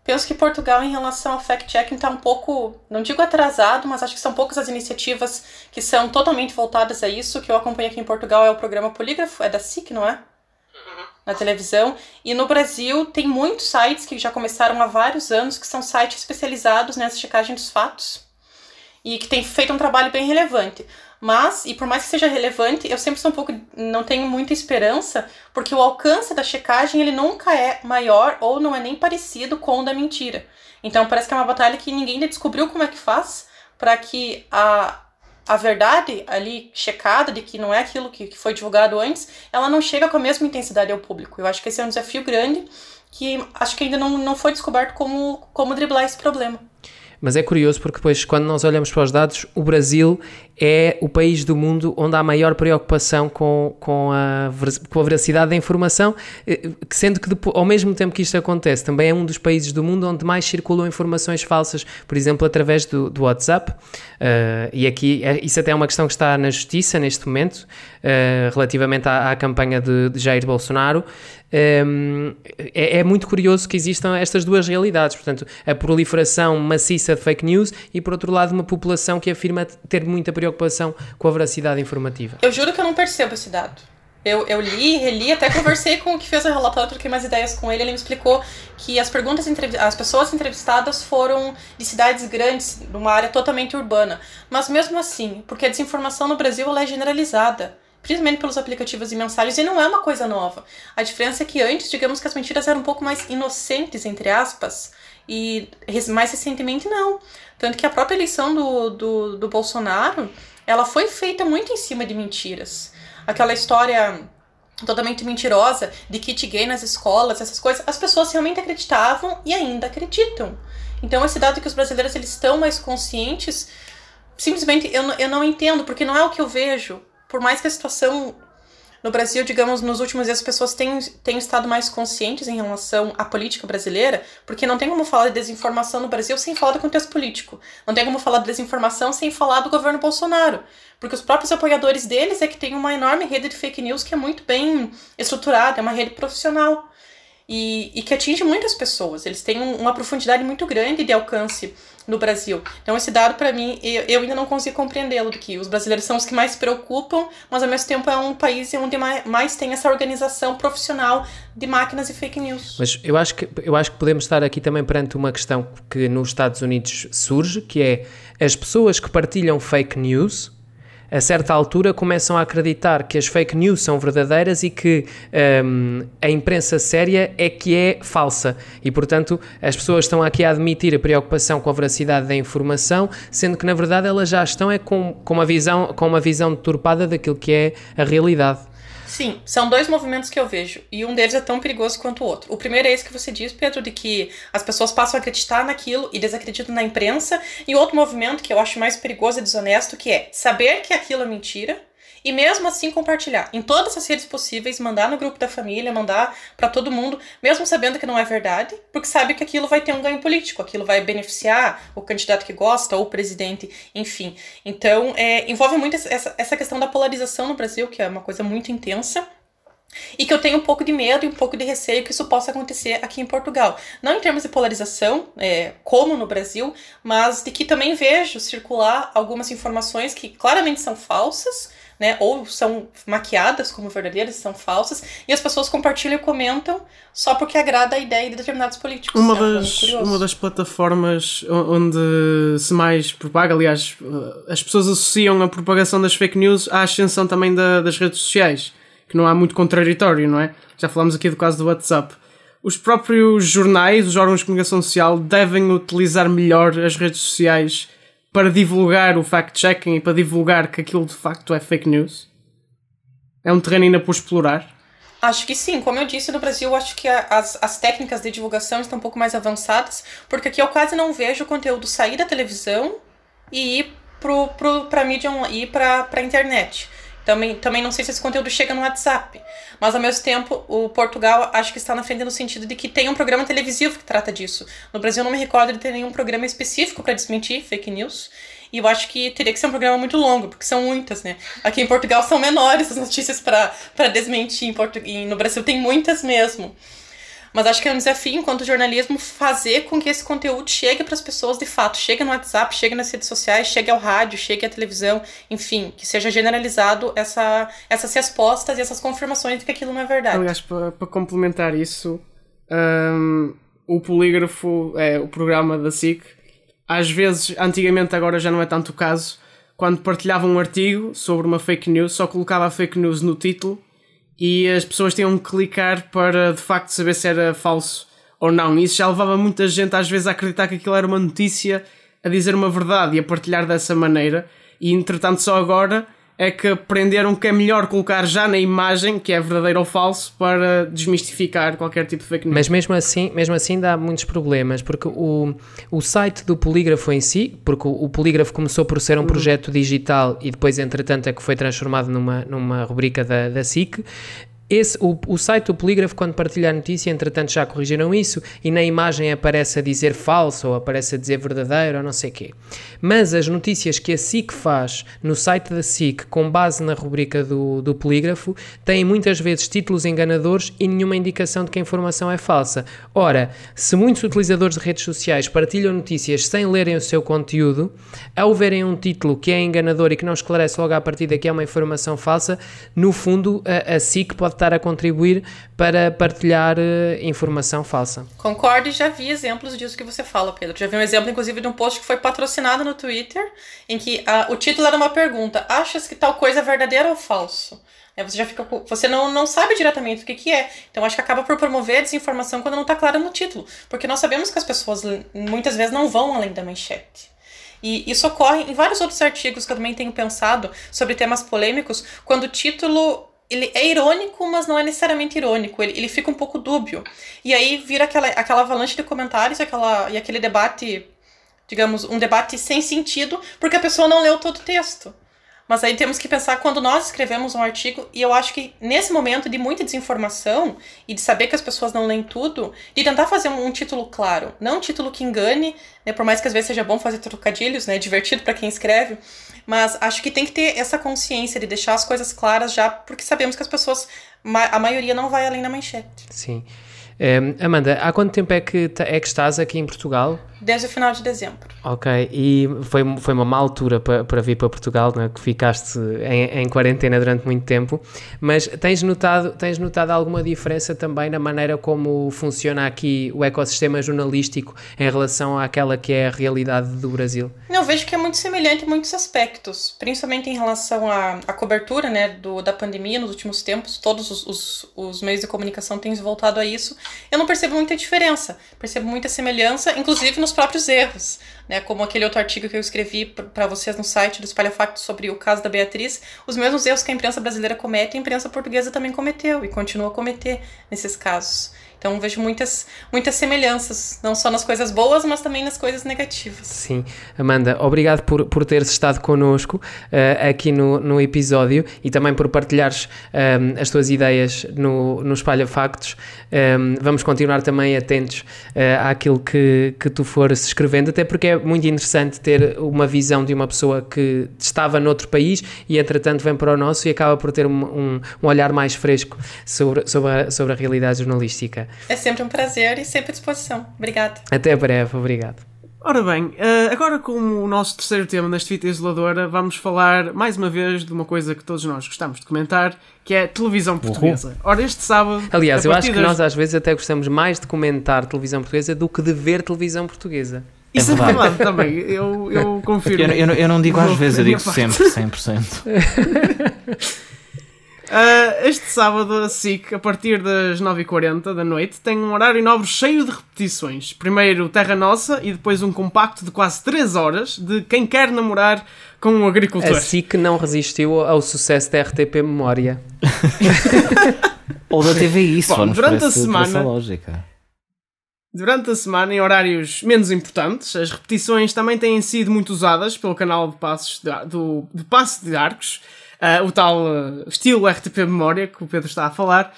Penso que Portugal, em relação ao fact-checking, está um pouco, não digo atrasado, mas acho que são poucas as iniciativas que são totalmente voltadas a isso. O que eu acompanho aqui em Portugal é o programa Polígrafo, é da SIC, não é? Uhum. Na televisão. E no Brasil tem muitos sites que já começaram há vários anos, que são sites especializados nessa checagem dos fatos e que têm feito um trabalho bem relevante. Mas, e por mais que seja relevante, eu sempre sou um pouco. não tenho muita esperança, porque o alcance da checagem ele nunca é maior ou não é nem parecido com o da mentira. Então parece que é uma batalha que ninguém ainda descobriu como é que faz para que a, a verdade ali checada de que não é aquilo que, que foi divulgado antes, ela não chega com a mesma intensidade ao público. Eu acho que esse é um desafio grande que acho que ainda não, não foi descoberto como, como driblar esse problema. Mas é curioso porque depois, quando nós olhamos para os dados, o Brasil é o país do mundo onde há maior preocupação com, com, a, com a veracidade da informação, eh, sendo que depois, ao mesmo tempo que isto acontece, também é um dos países do mundo onde mais circulam informações falsas, por exemplo, através do, do WhatsApp. Uh, e aqui, é, isso até é uma questão que está na justiça neste momento, uh, relativamente à, à, campanha de, de Jair Bolsonaro. Um, é, é, muito curioso que existam estas duas realidades, portanto, a proliferação maciça de fake news e, por outro lado, uma população que afirma ter muita preocupação com a veracidade informativa. Eu juro que eu não percebo esse dado. Eu, eu li, reli, até conversei com o que fez o relatório, troquei mais ideias com ele. Ele me explicou que as perguntas, as pessoas entrevistadas foram de cidades grandes, numa área totalmente urbana. Mas mesmo assim, porque a desinformação no Brasil é generalizada principalmente pelos aplicativos e mensagens, e não é uma coisa nova. A diferença é que antes, digamos que as mentiras eram um pouco mais inocentes, entre aspas, e mais recentemente não. Tanto que a própria eleição do, do, do Bolsonaro, ela foi feita muito em cima de mentiras. Aquela história totalmente mentirosa de kit gay nas escolas, essas coisas, as pessoas realmente acreditavam e ainda acreditam. Então esse dado que os brasileiros eles estão mais conscientes, simplesmente eu, eu não entendo, porque não é o que eu vejo por mais que a situação no Brasil, digamos, nos últimos dias as pessoas têm, têm estado mais conscientes em relação à política brasileira, porque não tem como falar de desinformação no Brasil sem falar do contexto político. Não tem como falar de desinformação sem falar do governo Bolsonaro. Porque os próprios apoiadores deles é que tem uma enorme rede de fake news que é muito bem estruturada, é uma rede profissional. E, e que atinge muitas pessoas. Eles têm um, uma profundidade muito grande de alcance no Brasil. Então, esse dado, para mim, eu, eu, ainda não consigo compreendê-lo, que os brasileiros são os que mais se preocupam, mas ao mesmo tempo é um país onde mais, mais tem essa organização profissional de máquinas e fake news. Mas eu acho, que, eu acho que podemos estar aqui também perante uma questão que nos Estados Unidos surge, que é as pessoas que partilham fake news a certa altura começam a acreditar que as fake news são verdadeiras e que um, a imprensa séria é que é falsa. E, portanto, as pessoas estão aqui a admitir a preocupação com a veracidade da informação, sendo que, na verdade, elas já estão é com, com, uma, visão, com uma visão deturpada daquilo que é a realidade. Sim, são dois movimentos que eu vejo, e um deles é tão perigoso quanto o outro. O primeiro é esse que você diz, Pedro, de que as pessoas passam a acreditar naquilo e desacreditam na imprensa, e outro movimento que eu acho mais perigoso e desonesto, que é saber que aquilo é mentira, e mesmo assim compartilhar em todas as redes possíveis, mandar no grupo da família, mandar para todo mundo, mesmo sabendo que não é verdade, porque sabe que aquilo vai ter um ganho político, aquilo vai beneficiar o candidato que gosta ou o presidente, enfim. Então, é, envolve muito essa, essa questão da polarização no Brasil, que é uma coisa muito intensa. E que eu tenho um pouco de medo e um pouco de receio que isso possa acontecer aqui em Portugal. Não em termos de polarização, é, como no Brasil, mas de que também vejo circular algumas informações que claramente são falsas, né? Ou são maquiadas como verdadeiras, são falsas, e as pessoas compartilham e comentam só porque agrada a ideia de determinados políticos. Uma, é das, uma das plataformas onde se mais propaga, aliás, eh, as pessoas associam a propagação das fake news à ascensão também da, das redes sociais, que não há muito contraditório, não é? Já falámos aqui do caso do WhatsApp. Os próprios jornais, os órgãos de comunicação social, devem utilizar melhor as redes sociais para divulgar o fact-checking e para divulgar que aquilo de facto é fake news? É um terreno ainda por explorar? Acho que sim. Como eu disse, no Brasil, acho que as, as técnicas de divulgação estão um pouco mais avançadas, porque aqui eu quase não vejo o conteúdo sair da televisão e ir para a mídia e para a internet. Também, também não sei se esse conteúdo chega no WhatsApp. Mas ao mesmo tempo, o Portugal acho que está na frente no sentido de que tem um programa televisivo que trata disso. No Brasil não me recordo de ter nenhum programa específico para desmentir fake news. E eu acho que teria que ser um programa muito longo, porque são muitas, né? Aqui em Portugal são menores as notícias para desmentir. Em Portu... E no Brasil tem muitas mesmo. Mas acho que é um desafio, enquanto jornalismo, fazer com que esse conteúdo chegue para as pessoas de fato. Chegue no WhatsApp, chegue nas redes sociais, chegue ao rádio, chegue à televisão, enfim, que seja generalizado essa, essas respostas e essas confirmações de que aquilo não é verdade. Aliás, para, para complementar isso, um, o Polígrafo é o programa da SIC. Às vezes, antigamente, agora já não é tanto o caso, quando partilhava um artigo sobre uma fake news, só colocava a fake news no título e as pessoas tinham que clicar para de facto saber se era falso ou não. E isso já levava muita gente às vezes a acreditar que aquilo era uma notícia, a dizer uma verdade e a partilhar dessa maneira. E entretanto, só agora é que aprenderam que é melhor colocar já na imagem que é verdadeiro ou falso para desmistificar qualquer tipo de fake news. Mas mesmo assim, mesmo assim dá muitos problemas, porque o, o site do Polígrafo em si, porque o, o Polígrafo começou por ser um uhum. projeto digital e depois, entretanto, é que foi transformado numa, numa rubrica da, da SIC, esse, o, o site do Polígrafo, quando partilha a notícia, entretanto já corrigiram isso e na imagem aparece a dizer falso ou aparece a dizer verdadeiro ou não sei quê. Mas as notícias que a SIC faz no site da SIC, com base na rubrica do, do Polígrafo, têm muitas vezes títulos enganadores e nenhuma indicação de que a informação é falsa. Ora, se muitos utilizadores de redes sociais partilham notícias sem lerem o seu conteúdo, ao verem um título que é enganador e que não esclarece logo à partida que é uma informação falsa, no fundo a, a SIC pode estar a contribuir para partilhar uh, informação falsa. Concordo e já vi exemplos disso que você fala, Pedro. Já vi um exemplo, inclusive, de um post que foi patrocinado no Twitter, em que o título era uma pergunta: achas que tal coisa é verdadeira ou falso? Você já fica. Você não, não sabe diretamente o que, que é. Então acho que acaba por promover desinformação quando não está clara no título. Porque nós sabemos que as pessoas muitas vezes não vão além da manchete. E isso ocorre em vários outros artigos que eu também tenho pensado sobre temas polêmicos, quando o título ele é irônico, mas não é necessariamente irônico. Ele, ele fica um pouco dúbio. E aí vira aquela, aquela avalanche de comentários aquela, e aquele debate, digamos, um debate sem sentido, porque a pessoa não leu todo o texto. Mas aí temos que pensar quando nós escrevemos um artigo, e eu acho que nesse momento de muita desinformação e de saber que as pessoas não leem tudo, de tentar fazer um, um título claro, não um título que engane, né, por mais que às vezes seja bom fazer trocadilhos, né, divertido para quem escreve, mas acho que tem que ter essa consciência de deixar as coisas claras já, porque sabemos que as pessoas, a maioria não vai além da manchete. Sim. Um, Amanda, há quanto tempo é que, é que estás aqui em Portugal? Desde o final de dezembro. Ok, e foi, foi uma má altura para, para vir para Portugal, não é? que ficaste em, em quarentena durante muito tempo, mas tens notado, tens notado alguma diferença também na maneira como funciona aqui o ecossistema jornalístico em relação àquela que é a realidade do Brasil? Não, vejo que é muito semelhante em muitos aspectos, principalmente em relação à, à cobertura né, do, da pandemia nos últimos tempos, todos os, os, os meios de comunicação têm se voltado a isso. Eu não percebo muita diferença, percebo muita semelhança, inclusive nos próprios erros, né? Como aquele outro artigo que eu escrevi para vocês no site do Espalha Factos sobre o caso da Beatriz, os mesmos erros que a imprensa brasileira comete, a imprensa portuguesa também cometeu e continua a cometer nesses casos. Então vejo muitas, muitas semelhanças, não só nas coisas boas, mas também nas coisas negativas. Sim. Amanda, obrigado por, por teres estado connosco uh, aqui no, no episódio e também por partilhares um, ehm, as tuas ideias no, no Espalha Factos. Um, ehm, vamos continuar também atentos uh, àquilo que, que tu fores escrevendo, até porque é muito interessante ter uma visão de uma pessoa que estava noutro país e entretanto vem para o nosso e acaba por ter um, um, um olhar mais fresco sobre, sobre, a, sobre a realidade jornalística. É sempre um prazer e sempre à disposição. Obrigada. Até breve, obrigado. Ora bem, eh, agora como o nosso terceiro tema neste fita isoladora, vamos falar mais uma vez de uma coisa que todos nós gostamos de comentar, que é televisão portuguesa. Uhum. Ora, este sábado. Aliás, eu acho que das... nós às vezes até gostamos mais de comentar televisão portuguesa do que de ver televisão portuguesa. Isso é verdade, é verdade também, eu, eu confirmo. Eu, eu, eu não digo às vezes, eu digo sempre 100%. Uh, este sábado, a SIC, a partir das 9h40 da noite, tem um horário nobre cheio de repetições. Primeiro Terra Nossa e depois um compacto de quase 3 horas de quem quer namorar com um agricultor. A SIC não resistiu ao sucesso da RTP Memória. Ou da TVI, isso Bom, durante a semana. Durante a semana, em horários menos importantes, as repetições também têm sido muito usadas pelo canal de passos de, do, de Passo de Arcos uh, o tal uh, estilo RTP Memória que o Pedro está a falar.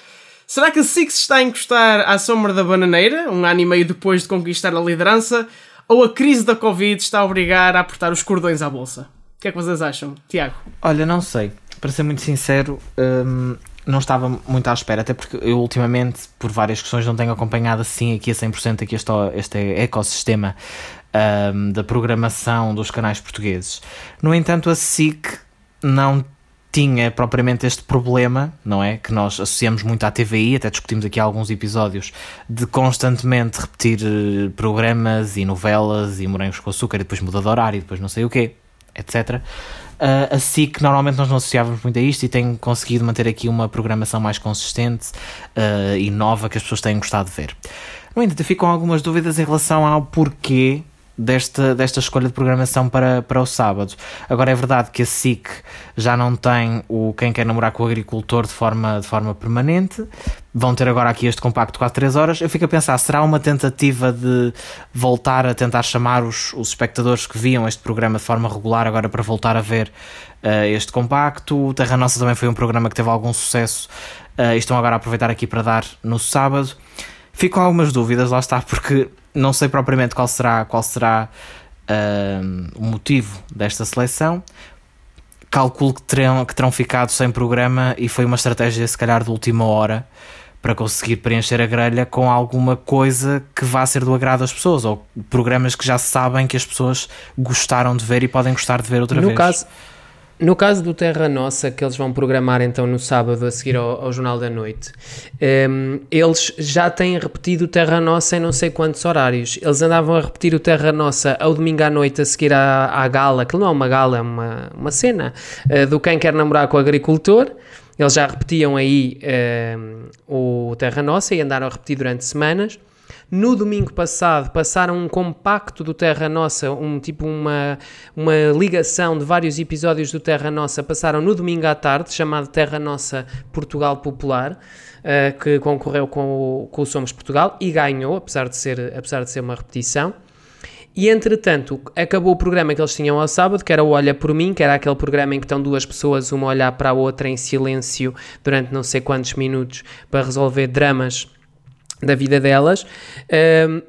Será que a Six está a encostar à sombra da bananeira, um ano e meio depois de conquistar a liderança, ou a crise da Covid está a obrigar a apertar os cordões à bolsa? O que é que vocês acham, Tiago? Olha, não sei. Para ser muito sincero, hum, não estava muito à espera, até porque eu ultimamente, por várias questões, não tenho acompanhado assim aqui a 100% aqui este, este ecossistema hum, da programação dos canais portugueses. No entanto, a SIC não tinha propriamente este problema, não é? Que nós associamos muito à TVI, até discutimos aqui alguns episódios, de constantemente repetir eh, programas e novelas e morangos com açúcar e depois muda de horário e depois não sei o quê, etc. Uh, assim que normalmente nós não associávamos muito a isto e tem conseguido manter aqui uma programação mais consistente uh, e nova que as pessoas têm gostado de ver. No entanto, ficam algumas dúvidas em relação ao porquê desta, desta escolha de programação para, para o sábado. Agora é verdade que a SIC já não tem o Quem Quer Namorar com o Agricultor de forma, de forma permanente. Vão ter agora aqui este compacto de 4 3 horas. Eu fico a pensar, será uma tentativa de voltar a tentar chamar os, os espectadores que viam este programa de forma regular agora para voltar a ver uh, este compacto? O Terra Nossa também foi um programa que teve algum sucesso uh, e estão agora a aproveitar aqui para dar no sábado. Fico com algumas dúvidas, lá está, porque não sei propriamente qual será, qual será uh, o motivo desta seleção. Calculo que terão, que terão ficado sem programa e foi uma estratégia, se calhar, de última hora para conseguir preencher a grelha com alguma coisa que vá ser do agrado das pessoas ou programas que já sabem que as pessoas gostaram de ver e podem gostar de ver outra no vez. Caso, no caso do Terra Nossa, que eles vão programar então no sábado a seguir ao, ao Jornal da Noite, um, ehm, eles já têm repetido o Terra Nossa em não sei quantos horários. Eles andavam a repetir o Terra Nossa ao domingo à noite a seguir à, à gala, que não é uma gala, é uma, uma cena, uh, do Quem Quer Namorar com o Agricultor. Eles já repetiam aí um, ehm, o Terra Nossa e andaram a repetir durante semanas. No domingo passado passaram um compacto do Terra Nossa, um tipo uma, uma ligação de vários episódios do Terra Nossa, passaram no domingo à tarde, chamado Terra Nossa Portugal Popular, uh, que concorreu com o, com o Somos Portugal e ganhou, apesar de ser, apesar de ser uma repetição. E entretanto, acabou o programa que eles tinham ao sábado, que era o Olha por Mim, que era aquele programa em que estão duas pessoas, uma a olhar para a outra em silêncio durante não sei quantos minutos para resolver dramas da vida delas. Um,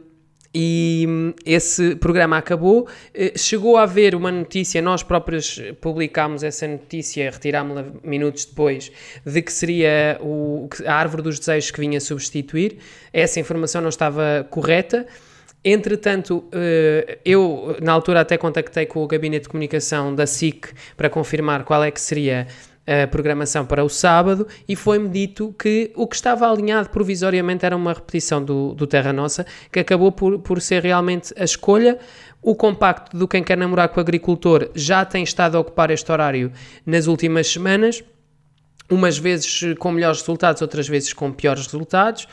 e esse programa acabou. Eh, chegou a haver uma notícia, nós próprios publicámos essa notícia, retirámos-la minutos depois, de que seria o, a árvore dos desejos que vinha substituir. Essa informação não estava correta. Entretanto, eh, eu na altura até contactei com o gabinete de comunicação da SIC para confirmar qual é que seria a programação para o sábado e foi-me dito que o que estava alinhado provisoriamente era uma repetição do, do Terra Nossa, que acabou por, por ser realmente a escolha. O compacto do Quem Quer Namorar com o Agricultor já tem estado a ocupar este horário nas últimas semanas, umas vezes com melhores resultados, outras vezes com piores resultados.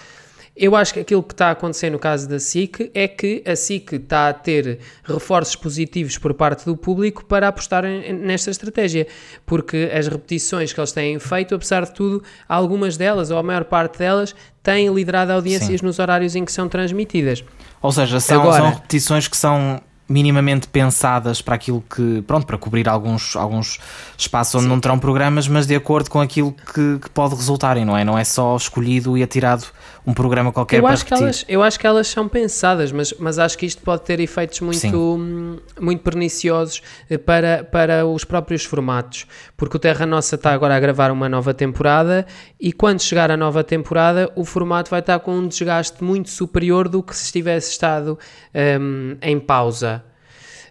Eu acho que aquilo que está a acontecer no caso da SIC é que a SIC está a ter reforços positivos por parte do público para apostar nesta estratégia, porque as repetições que eles têm feito, apesar de tudo, algumas delas, ou a maior parte delas, têm liderado audiências Sim. nos horários em que são transmitidas. Ou seja, são, Agora, são repetições que são minimamente pensadas para aquilo que, pronto, para cobrir alguns, alguns espaços onde Sim. não terão programas, mas de acordo com aquilo que, que pode resultarem, não é? Não é só escolhido e atirado um programa qualquer eu para acho repetir. Que elas, eu acho que elas são pensadas, mas, mas acho que isto pode ter efeitos muito, muito perniciosos eh, para, para os próprios formatos, porque o Terra Nossa está agora a gravar uma nova temporada e quando chegar a nova temporada o formato vai estar com um desgaste muito superior do que se tivesse estado um, em pausa.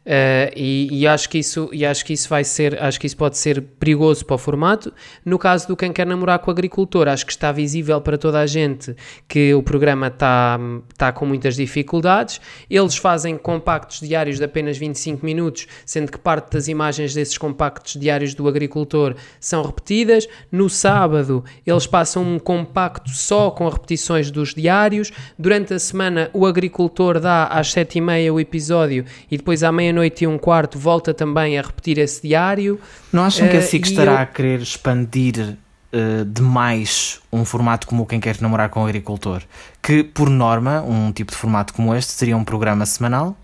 Uh, e, e, acho que isso, e acho que isso vai ser, acho que isso pode ser perigoso para o formato. No caso do Quem Quer Namorar com o Agricultor, acho que está visível para toda a gente que o programa está, está com muitas dificuldades. Eles fazem compactos diários de apenas 25 minutos, sendo que parte das imagens desses compactos diários do Agricultor são repetidas. No sábado, eles passam um compacto só com repetições dos diários. Durante a semana, o Agricultor dá às 7h30 o episódio e depois à meia meia-noite e um quarto volta também a repetir esse diário. Não acham que a SIC uh, estará eu... a querer expandir uh, demais um formato como Quem Quer Namorar com o Agricultor? Que, por norma, um tipo de formato como este seria um programa semanal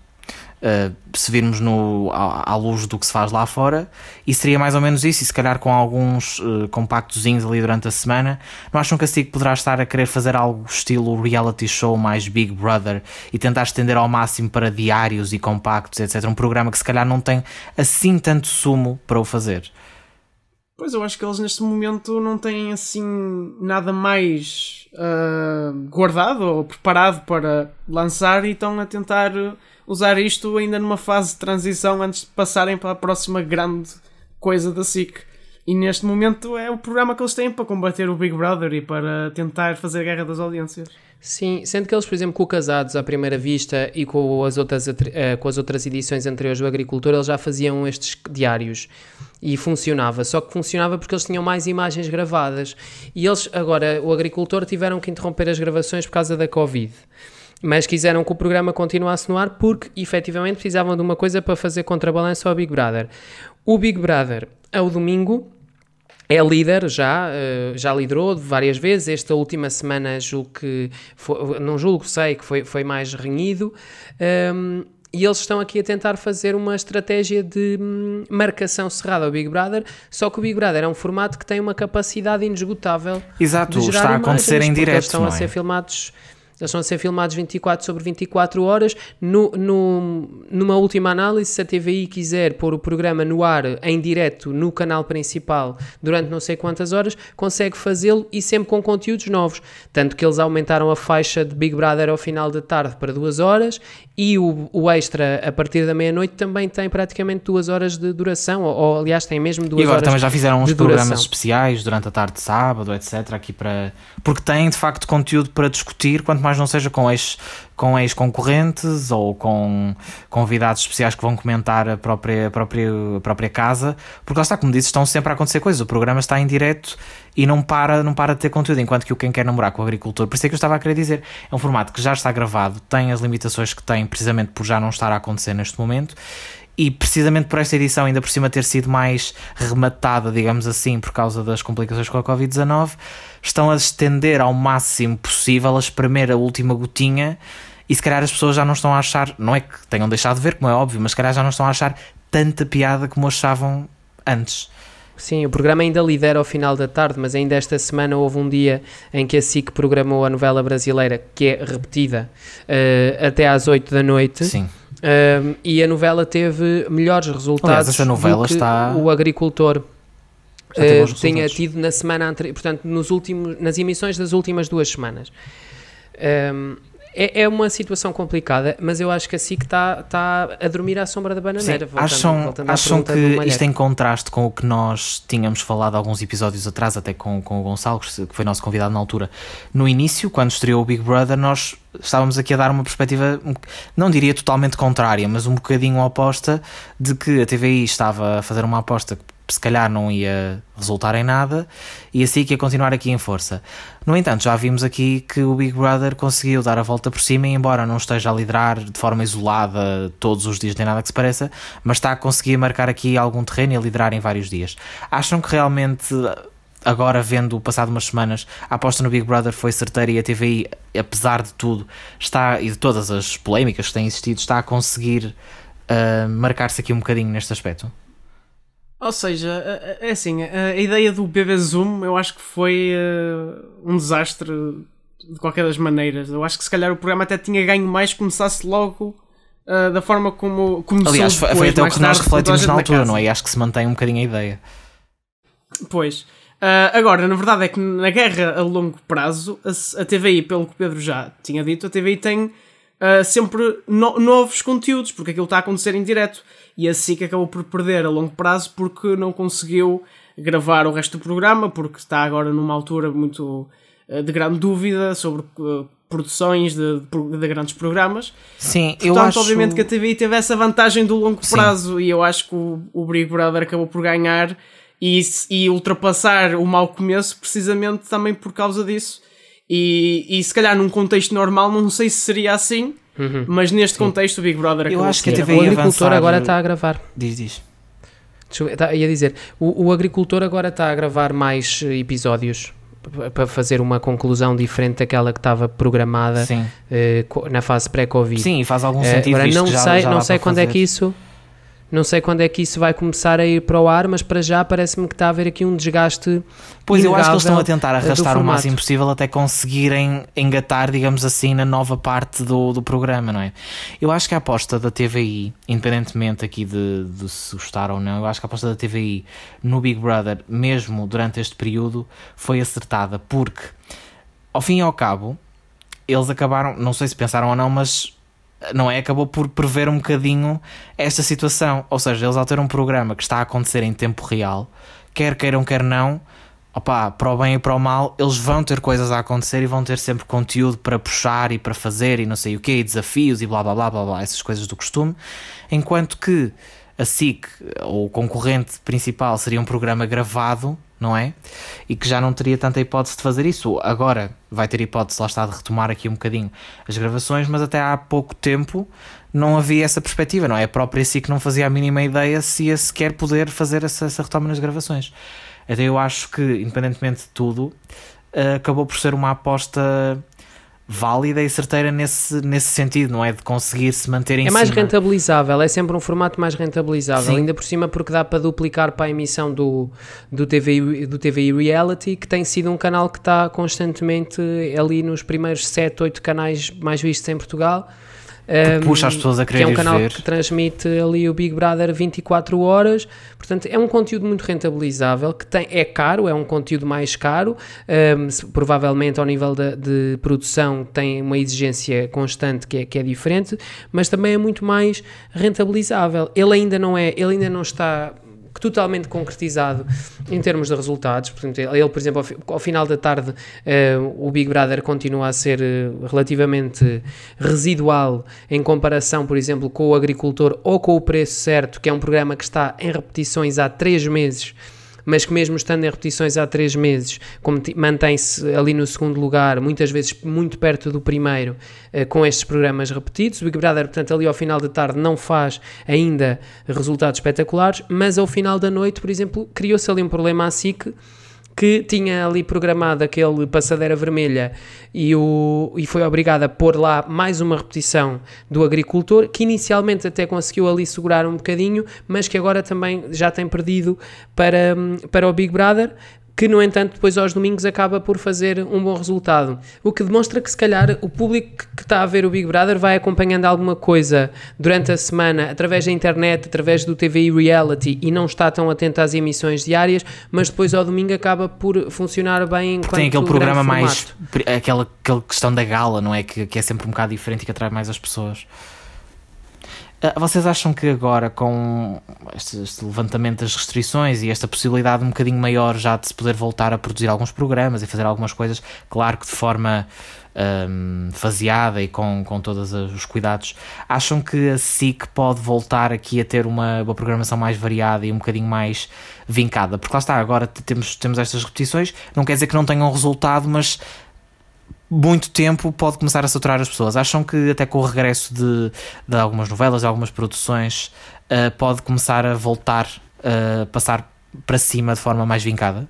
Uh, se virmos no, à, à, luz do que se faz lá fora, e seria mais ou menos isso, e se calhar com alguns uh, compactozinhos ali durante a semana. Não acham que a SIC poderá estar a querer fazer algo estilo reality show mais Big Brother e tentar estender ao máximo para diários e compactos, etc. Um programa que se calhar não tem assim tanto sumo para o fazer. Pois eu acho que eles neste momento não têm assim nada mais uh, guardado ou preparado para lançar e estão a tentar usar isto ainda numa fase de transição antes de passarem para a próxima grande coisa da SIC. E neste momento é o programa que eles têm para combater o Big Brother e para tentar fazer a guerra das audiências. Sim, sendo que eles, por exemplo, com o Casados à primeira vista e com as outras, eh, com as outras edições anteriores do Agricultor, eles já faziam estes diários e funcionava. Só que funcionava porque eles tinham mais imagens gravadas. E eles, agora, o Agricultor, tiveram que interromper as gravações por causa da Covid mas quiseram que o programa continuasse no ar porque efetivamente precisavam de uma coisa para fazer contrabalanço ao Big Brother. O Big Brother, ao domingo, é líder já, eh, já liderou várias vezes. Esta última semana julgo que foi, não julgo, sei que foi, foi mais renhido. Um, e eles estão aqui a tentar fazer uma estratégia de hum, marcação cerrada ao Big Brother, só que o Big Brother é um formato que tem uma capacidade inesgotável. Exato, de gerar está a acontecer em direto. Estão a ser é? filmados eles vão ser filmados 24 sobre 24 horas. No, no, numa última análise, se a TVI quiser pôr o programa no ar em direto no canal principal durante não sei quantas horas, consegue fazê-lo e sempre com conteúdos novos. Tanto que eles aumentaram a faixa de Big Brother ao final da tarde para duas horas e o, o extra a partir da meia-noite também tem praticamente duas horas de duração, ou, ou, aliás tem mesmo duas horas. E agora também já fizeram uns programas especiais durante a tarde de sábado, etc. Aqui para porque têm de facto conteúdo para discutir, quanto mais não seja com ex com ex-concorrentes ou com convidados especiais que vão comentar a própria, a própria, a própria casa, porque lá está, como disse, estão sempre a acontecer coisas. O programa está em direto e não para, não para de ter conteúdo, enquanto que o Quem Quer Namorar com o Agricultor, por isso é que eu estava a querer dizer, é um formato que já está gravado, tem as limitações que tem, precisamente por já não estar a acontecer neste momento, e precisamente por esta edição ainda por cima ter sido mais rematada, digamos assim, por causa das complicações com a Covid-19, estão a estender ao máximo possível, a espremer a última gotinha e se calhar as pessoas já não estão a achar, não é que tenham deixado de ver, como é óbvio, mas se calhar já não estão a achar tanta piada como achavam antes. Sim, o programa ainda lidera ao final da tarde, mas ainda esta semana houve um dia em que a SIC programou a novela brasileira, que é repetida, uh, até às 8 da noite. Sim. Uh, e a novela teve melhores resultados Aliás, essa novela está... o agricultor uh, tinha tido na semana anterior, portanto, nos últimos, nas emissões das últimas duas semanas. Um, É, é uma situação complicada, mas eu acho que a SIC está tá a dormir à sombra da bananeira. Sim, voltando- acham, voltando acham que isto Malheiro. em contraste com o que nós tínhamos falado alguns episódios atrás, até com, com o Gonçalo, que foi nosso convidado na altura. No início, quando estreou o Big Brother, nós estávamos aqui a dar uma perspectiva, não diria totalmente contrária, mas um bocadinho oposta de que a TVI estava a fazer uma aposta que se calhar não ia resultar em nada e assim que ia continuar aqui em força. No entanto, já vimos aqui que o Big Brother conseguiu dar a volta por cima embora não esteja a liderar de forma isolada todos os dias nem nada que se pareça, mas está a conseguir marcar aqui algum terreno e a liderar em vários dias. Acham que realmente agora vendo passado umas semanas a aposta no Big Brother foi certeira e a TVI, apesar de tudo, está e de todas as polémicas que têm existido, está a conseguir ah, marcar-se aqui um bocadinho neste aspecto? Ou seja, é assim, a, ideia do BB Zoom eu acho que foi eh, um desastre de qualquer das maneiras. Eu acho que se calhar o programa até tinha ganho mais se começasse logo eh, da forma como começou Aliás, depois, foi até o que nós refletimos na altura, não é? E acho que se mantém um bocadinho a ideia. Pois. Ah, agora, na verdade é que na guerra a longo prazo, a, a TVI, pelo que o Pedro já tinha dito, a TVI tem ah, sempre no- novos conteúdos, porque aquilo está a acontecer em direto. E a SIC acabou por perder a longo prazo porque não conseguiu gravar o resto do programa, porque está agora numa altura muito ah, de grande dúvida sobre ah, produções de, de- de grandes programas. Sim, eu Portanto, acho... obviamente que a TVI teve essa vantagem do longo Sim. prazo e eu acho que o, o Big Brother acabou por ganhar e, e ultrapassar o mau começo precisamente também por causa disso. E, e se calhar num contexto normal não sei se seria assim, mas neste contexto o Big Brother acabou acho que a. TVI O agricultor avançar- agora está a gravar. Diz, diz. Desculpa, tá- ia dizer, o, o agricultor agora está a gravar mais eh, episódios para fazer uma conclusão diferente daquela que estava programada Sim. co- na fase pré-Covid. Sim, faz algum Eh, sentido. agora visto não já- sei, já não sei quando é fazer. que isso não sei quando é que isso vai começar a ir para o ar, mas para já parece-me que está a haver aqui um desgaste. Pois eu acho que eles estão a tentar arrastar o máximo possível até conseguirem engatar, digamos assim, na nova parte do, do programa, não é? Eu acho que a aposta da TVI, independentemente aqui de, de se gostar ou não, eu acho que a aposta da TVI no Big Brother, mesmo durante este período, foi acertada, porque ao fim e ao cabo, eles acabaram, não sei se pensaram ou não, mas não é? Acabou por prever um bocadinho esta situação. Ou seja, eles ao ter um programa que está a acontecer em tempo real, quer queiram, quer não, opá, para o bem e para o mal, eles vão ter coisas a acontecer e vão ter sempre conteúdo para puxar e para fazer e não sei o quê, e desafios e blá blá blá blá blá, essas coisas do costume. Enquanto que a SIC, ou o concorrente principal, seria um programa gravado, não é? E que já não teria tanta hipótese de fazer isso. Agora vai ter hipótese, lá está, de retomar aqui um bocadinho as gravações, mas até há pouco tempo não havia essa perspectiva, não é? A própria SIC não fazia a mínima ideia se ia sequer poder fazer essa, essa retoma nas gravações. Até eu acho que, independentemente de tudo, eh, acabou por ser uma aposta válida e certeira nesse, nesse sentido, não é? De conseguir se manter em É mais cima. rentabilizável, é sempre um formato mais rentabilizável, Sim. ainda por cima porque dá para duplicar para a emissão do, do, TV, do TV Reality, que tem sido um canal que está constantemente ali nos primeiros 7, 8 canais mais vistos em Portugal. Um, puxa as pessoas a que é um querer canal ver. que transmite ali o Big Brother 24 horas, portanto é um conteúdo muito rentabilizável, que tem, é caro, é um conteúdo mais caro, um, provavelmente ao nível da- de, produção tem uma exigência constante que é, que é diferente, mas também é muito mais rentabilizável. Ele ainda não é, ele ainda não está totalmente concretizado em termos de resultados. Portanto, ele, por exemplo, ao, ao final da tarde, eh, o Big Brother continua a ser eh, relativamente residual em comparação, por exemplo, com o Agricultor ou com o Preço Certo, que é um programa que está em repetições há três meses. Mas que mesmo estando em repetições há três meses, mantém-se ali no segundo lugar, muitas vezes muito perto do primeiro, eh, com estes programas repetidos. O Big Brother, portanto, ali ao final da tarde não faz ainda resultados espetaculares, mas ao final da noite, por exemplo, criou-se ali um problema à SIC que tinha ali programado aquele passadeira vermelha e, o, e foi obrigado a pôr lá mais uma repetição do agricultor, que inicialmente até conseguiu ali segurar um bocadinho, mas que agora também já tem perdido para, para o Big Brother, que no entanto depois aos domingos acaba por fazer um bom resultado. O que demonstra que se calhar o público que está a ver o Big Brother vai acompanhando alguma coisa durante a semana através da internet, através do TV Reality e não está tão atento às emissões diárias, mas depois ao domingo acaba por funcionar bem Porque tem aquele programa mais aquela, aquela questão da gala, não é? Que, que é sempre um bocado diferente e que atrai mais as pessoas. Ah, vocês acham que agora, com este, este, levantamento das restrições e esta possibilidade um bocadinho maior já de se poder voltar a produzir alguns programas e fazer algumas coisas, claro que de forma um, faseada e com, com todos os cuidados, acham que a SIC pode voltar aqui a ter uma, uma programação mais variada e um bocadinho mais vincada? Porque lá está, agora temos, temos estas repetições, não quer dizer que não tenham resultado, mas muito tempo pode começar a saturar as pessoas. Acham que até com o regresso de, de algumas novelas, de algumas produções, uh, pode começar a voltar a uh, passar para cima de forma mais vincada?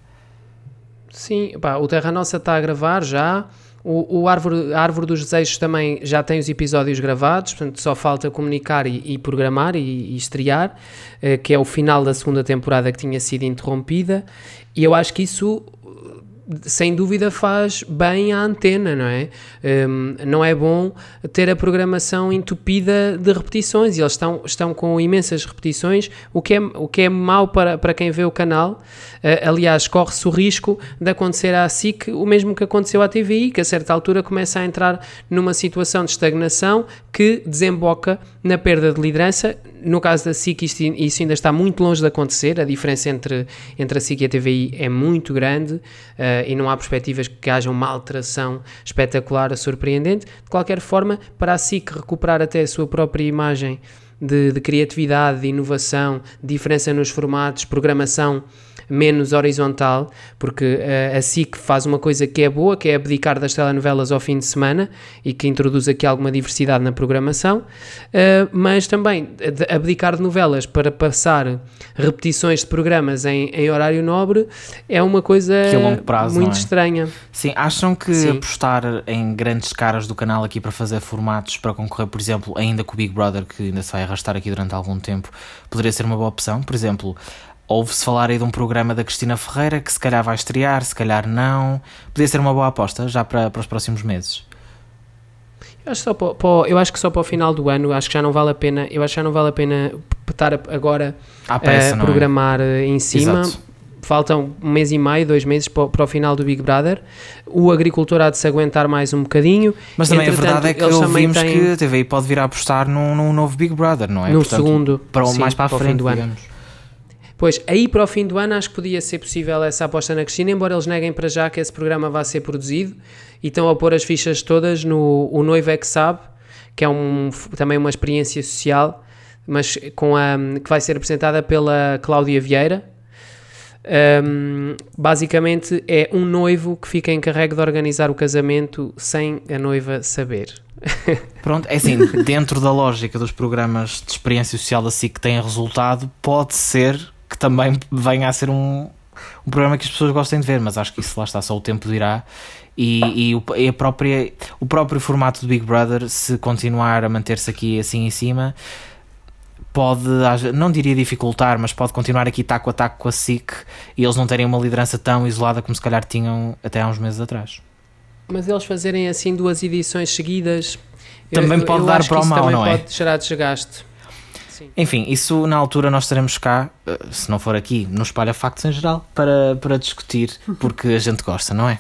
Sim, pá, o Terra Nossa está a gravar já. O, o Árvore, a Árvore dos Desejos também já tem os episódios gravados, portanto só falta comunicar e, e programar e, e estrear, uh, que é o final da segunda temporada que tinha sido interrompida. E eu acho que isso sem dúvida faz bem à antena, não é? Um, não é bom ter a programação entupida de repetições e eles estão, estão com imensas repetições, o que é, o que é mau para, para quem vê o canal. Uh, aliás, corre-se o risco de acontecer à SIC o mesmo que aconteceu à TVI, que a certa altura começa a entrar numa situação de estagnação que desemboca na perda de liderança. No caso da SIC, isto, isso ainda está muito longe de acontecer, a diferença entre, entre a SIC e a TVI é muito grande. Uh, e não há perspectivas que haja uma alteração espetacular, surpreendente. De qualquer forma, para a SIC recuperar até a sua própria imagem de, de criatividade, de inovação, diferença nos formatos, programação menos horizontal, porque uh, a SIC faz uma coisa que é boa, que é abdicar das telenovelas ao fim de semana e que introduz aqui alguma diversidade na programação, uh, mas também abdicar de novelas para passar repetições de programas em, em horário nobre é uma coisa prazo, muito é? estranha. Sim, acham que Sim. apostar em grandes caras do canal aqui para fazer formatos para concorrer, por exemplo, ainda com o Big Brother, que ainda se vai arrastar aqui durante algum tempo, poderia ser uma boa opção? Por exemplo, Ouve-se falar aí de um programa da Cristina Ferreira que se calhar vai estrear, se calhar não. Podia ser uma boa aposta já para, para os próximos meses. Eu acho, só para, para, eu acho que só para o final do ano, acho que já não vale a pena, eu acho que já não vale a pena estar agora a é? programar é? em cima. Exato. Faltam um mês e meio, dois meses para, para, o final do Big Brother. O agricultor há de se aguentar mais um bocadinho. Mas também a verdade é que ouvimos têm... que a TVI pode vir a apostar num, num novo Big Brother, não é? No Portanto, segundo. Para o sim, mais para a frente, fim do digamos. ano. Pois, aí para o fim do ano acho que podia ser possível essa aposta na Cristina, embora eles neguem para já que esse programa vai ser produzido e estão a pôr as fichas todas no O Noivo é que Sabe, que é um, também uma experiência social, mas com a, que vai ser apresentada pela Cláudia Vieira. Um, basicamente é um noivo que fica encarregue de organizar o casamento sem a noiva saber. Pronto, é assim, dentro da lógica dos programas de experiência social SIC que têm resultado, pode ser que também venha a ser um, um programa que as pessoas gostem de ver, mas acho que isso lá está, só o tempo dirá. E, e, o, e a própria, o próprio formato do Big Brother, se continuar a manter-se aqui assim em cima, pode, não diria dificultar, mas pode continuar aqui taco a taco com a SIC e eles não terem uma liderança tão isolada como se calhar tinham até há uns meses atrás. Mas eles fazerem assim duas edições seguidas também eu, pode eu dar para o mal, não é? Pode gerar desgaste. Sim. Enfim, isso na altura nós estaremos cá, eh, se não for aqui, no Espalha Factos em geral, para, para discutir, porque a gente gosta, não é?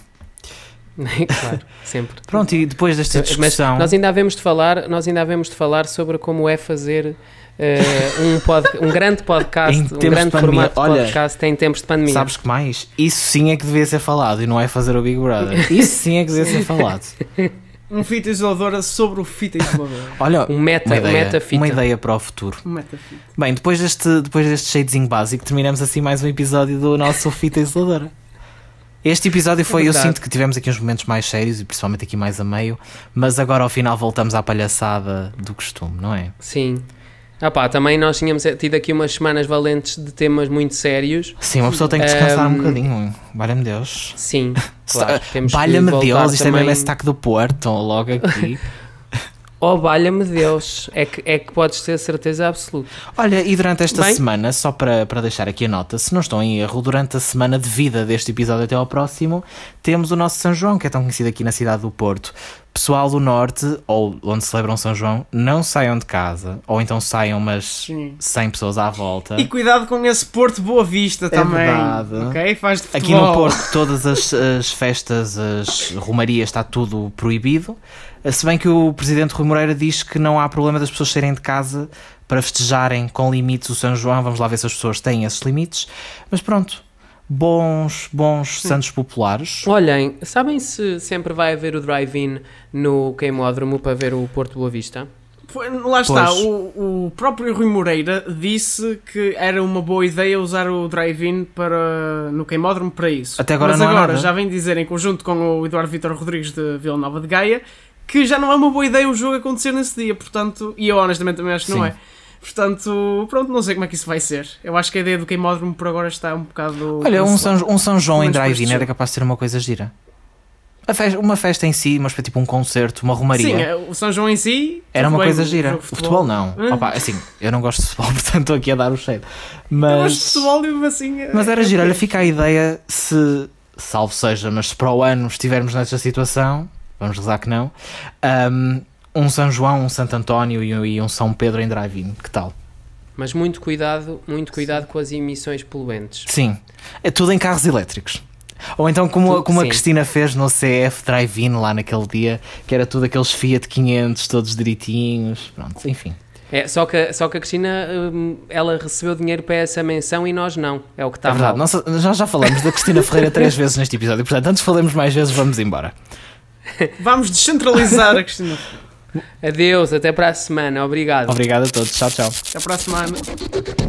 claro, sempre. Pronto, e depois desta discussão. Mas nós ainda havemos de falar, nós ainda havemos de falar sobre como é fazer Uh, um, pod, um grande podcast, um grande formato de Olha, podcast em tempos de pandemia. Sabes que mais? Isso sim é que devia ser falado e não é fazer o Big Brother. Isso sim é que devia ser falado. Um fita isoladora sobre o fita isoladora. Olha, um meta, uma ideia, meta fita. Uma ideia para o futuro. Um meta fita. Bem, depois deste, depois deste shadezinho básico, terminamos assim mais um episódio do nosso fita isoladora. Este episódio foi, é eu sinto que tivemos aqui uns momentos mais sérios e principalmente aqui mais a meio, mas agora ao final voltamos à palhaçada do costume, não é? Sim. Ah pá, também nós tínhamos tido aqui umas semanas valentes de temas muito sérios. Sim, uma pessoa tem que descansar um, um bocadinho. Valha-me Deus. Sim, claro. Valha-me Deus, isto também... é mesmo esse taque do Porto, logo aqui. Oh, valha-me Deus. É que, é que podes ter certeza absoluta. Olha, e durante esta Bem- semana, só para, para deixar aqui a nota, se não estou em erro, durante a semana de vida deste episódio até ao próximo, temos o nosso São João, que é tão conhecido aqui na cidade do Porto. Pessoal do Norte, ou onde celebram São João, não saiam de casa, ou então saiam, mas Sim. 100 pessoas à volta. E cuidado com esse Porto Boa Vista também. É verdade. Ok? Faz de Aqui no Porto, todas as, as festas, as romarias, está tudo proibido. Se bem que o presidente Rui Moreira diz que não há problema das pessoas saírem de casa para festejarem com limites o São João. Vamos lá ver se as pessoas têm esses limites. Mas pronto, bons, bons santos populares. Olhem, sabem se sempre vai haver o drive-in no queimódromo para ver o Porto Boa Vista? Lá está, o, o próprio Rui Moreira disse que era uma boa ideia usar o drive-in para, no queimódromo para isso. Até agora Mas não agora já vem dizer, em conjunto com o Eduardo Vitor Rodrigues de Vila Nova de Gaia, que já não é uma boa ideia o jogo acontecer nesse dia, portanto, e eu honestamente também acho que não Sim. é. Portanto, pronto, não sei como é que isso vai ser. Eu acho que a ideia do queimódromo por agora está um bocado. Olha, um. São, um São João em para drive-in era capaz de ser uma coisa gira. Festa- uma festa em si, mas foi tipo um concerto, uma romaria. Sim, é, o São João em si. Era uma bem, coisa gira. O de futebol, não. Hum. Opa, assim, eu não gosto de futebol, portanto estou aqui a dar o cheiro. Eu gosto de Mas, futebol e assim. é- mas era é giro. Olha, fica a ideia se, salvo seja, mas se para o ano estivermos nesta situação, vamos rezar que não, um, um São João, um Santo António e, um- e um São Pedro em drive-in. Que tal? Mas muito cuidado, muito cuidado com as emissões poluentes. Sim. É tudo em carros elétricos. Ou então como, Tudo- como a. Cristina fez no CF Drive-In lá naquele dia, que era tudo aqueles Fiat 500 todos direitinhos. Pronto, enfim. É, só, que, só que a Cristina, hum, ela recebeu dinheiro para essa menção e nós não. É o que está é verdade. mal. Nós, nós já falamos da Cristina Ferreira três vezes neste episódio, portanto, antes falemos mais vezes, vamos embora. Vamos descentralizar a Cristina. Adeus, até para a semana. Obrigado. Obrigado a todos. Tchau, tchau. Até para a semana.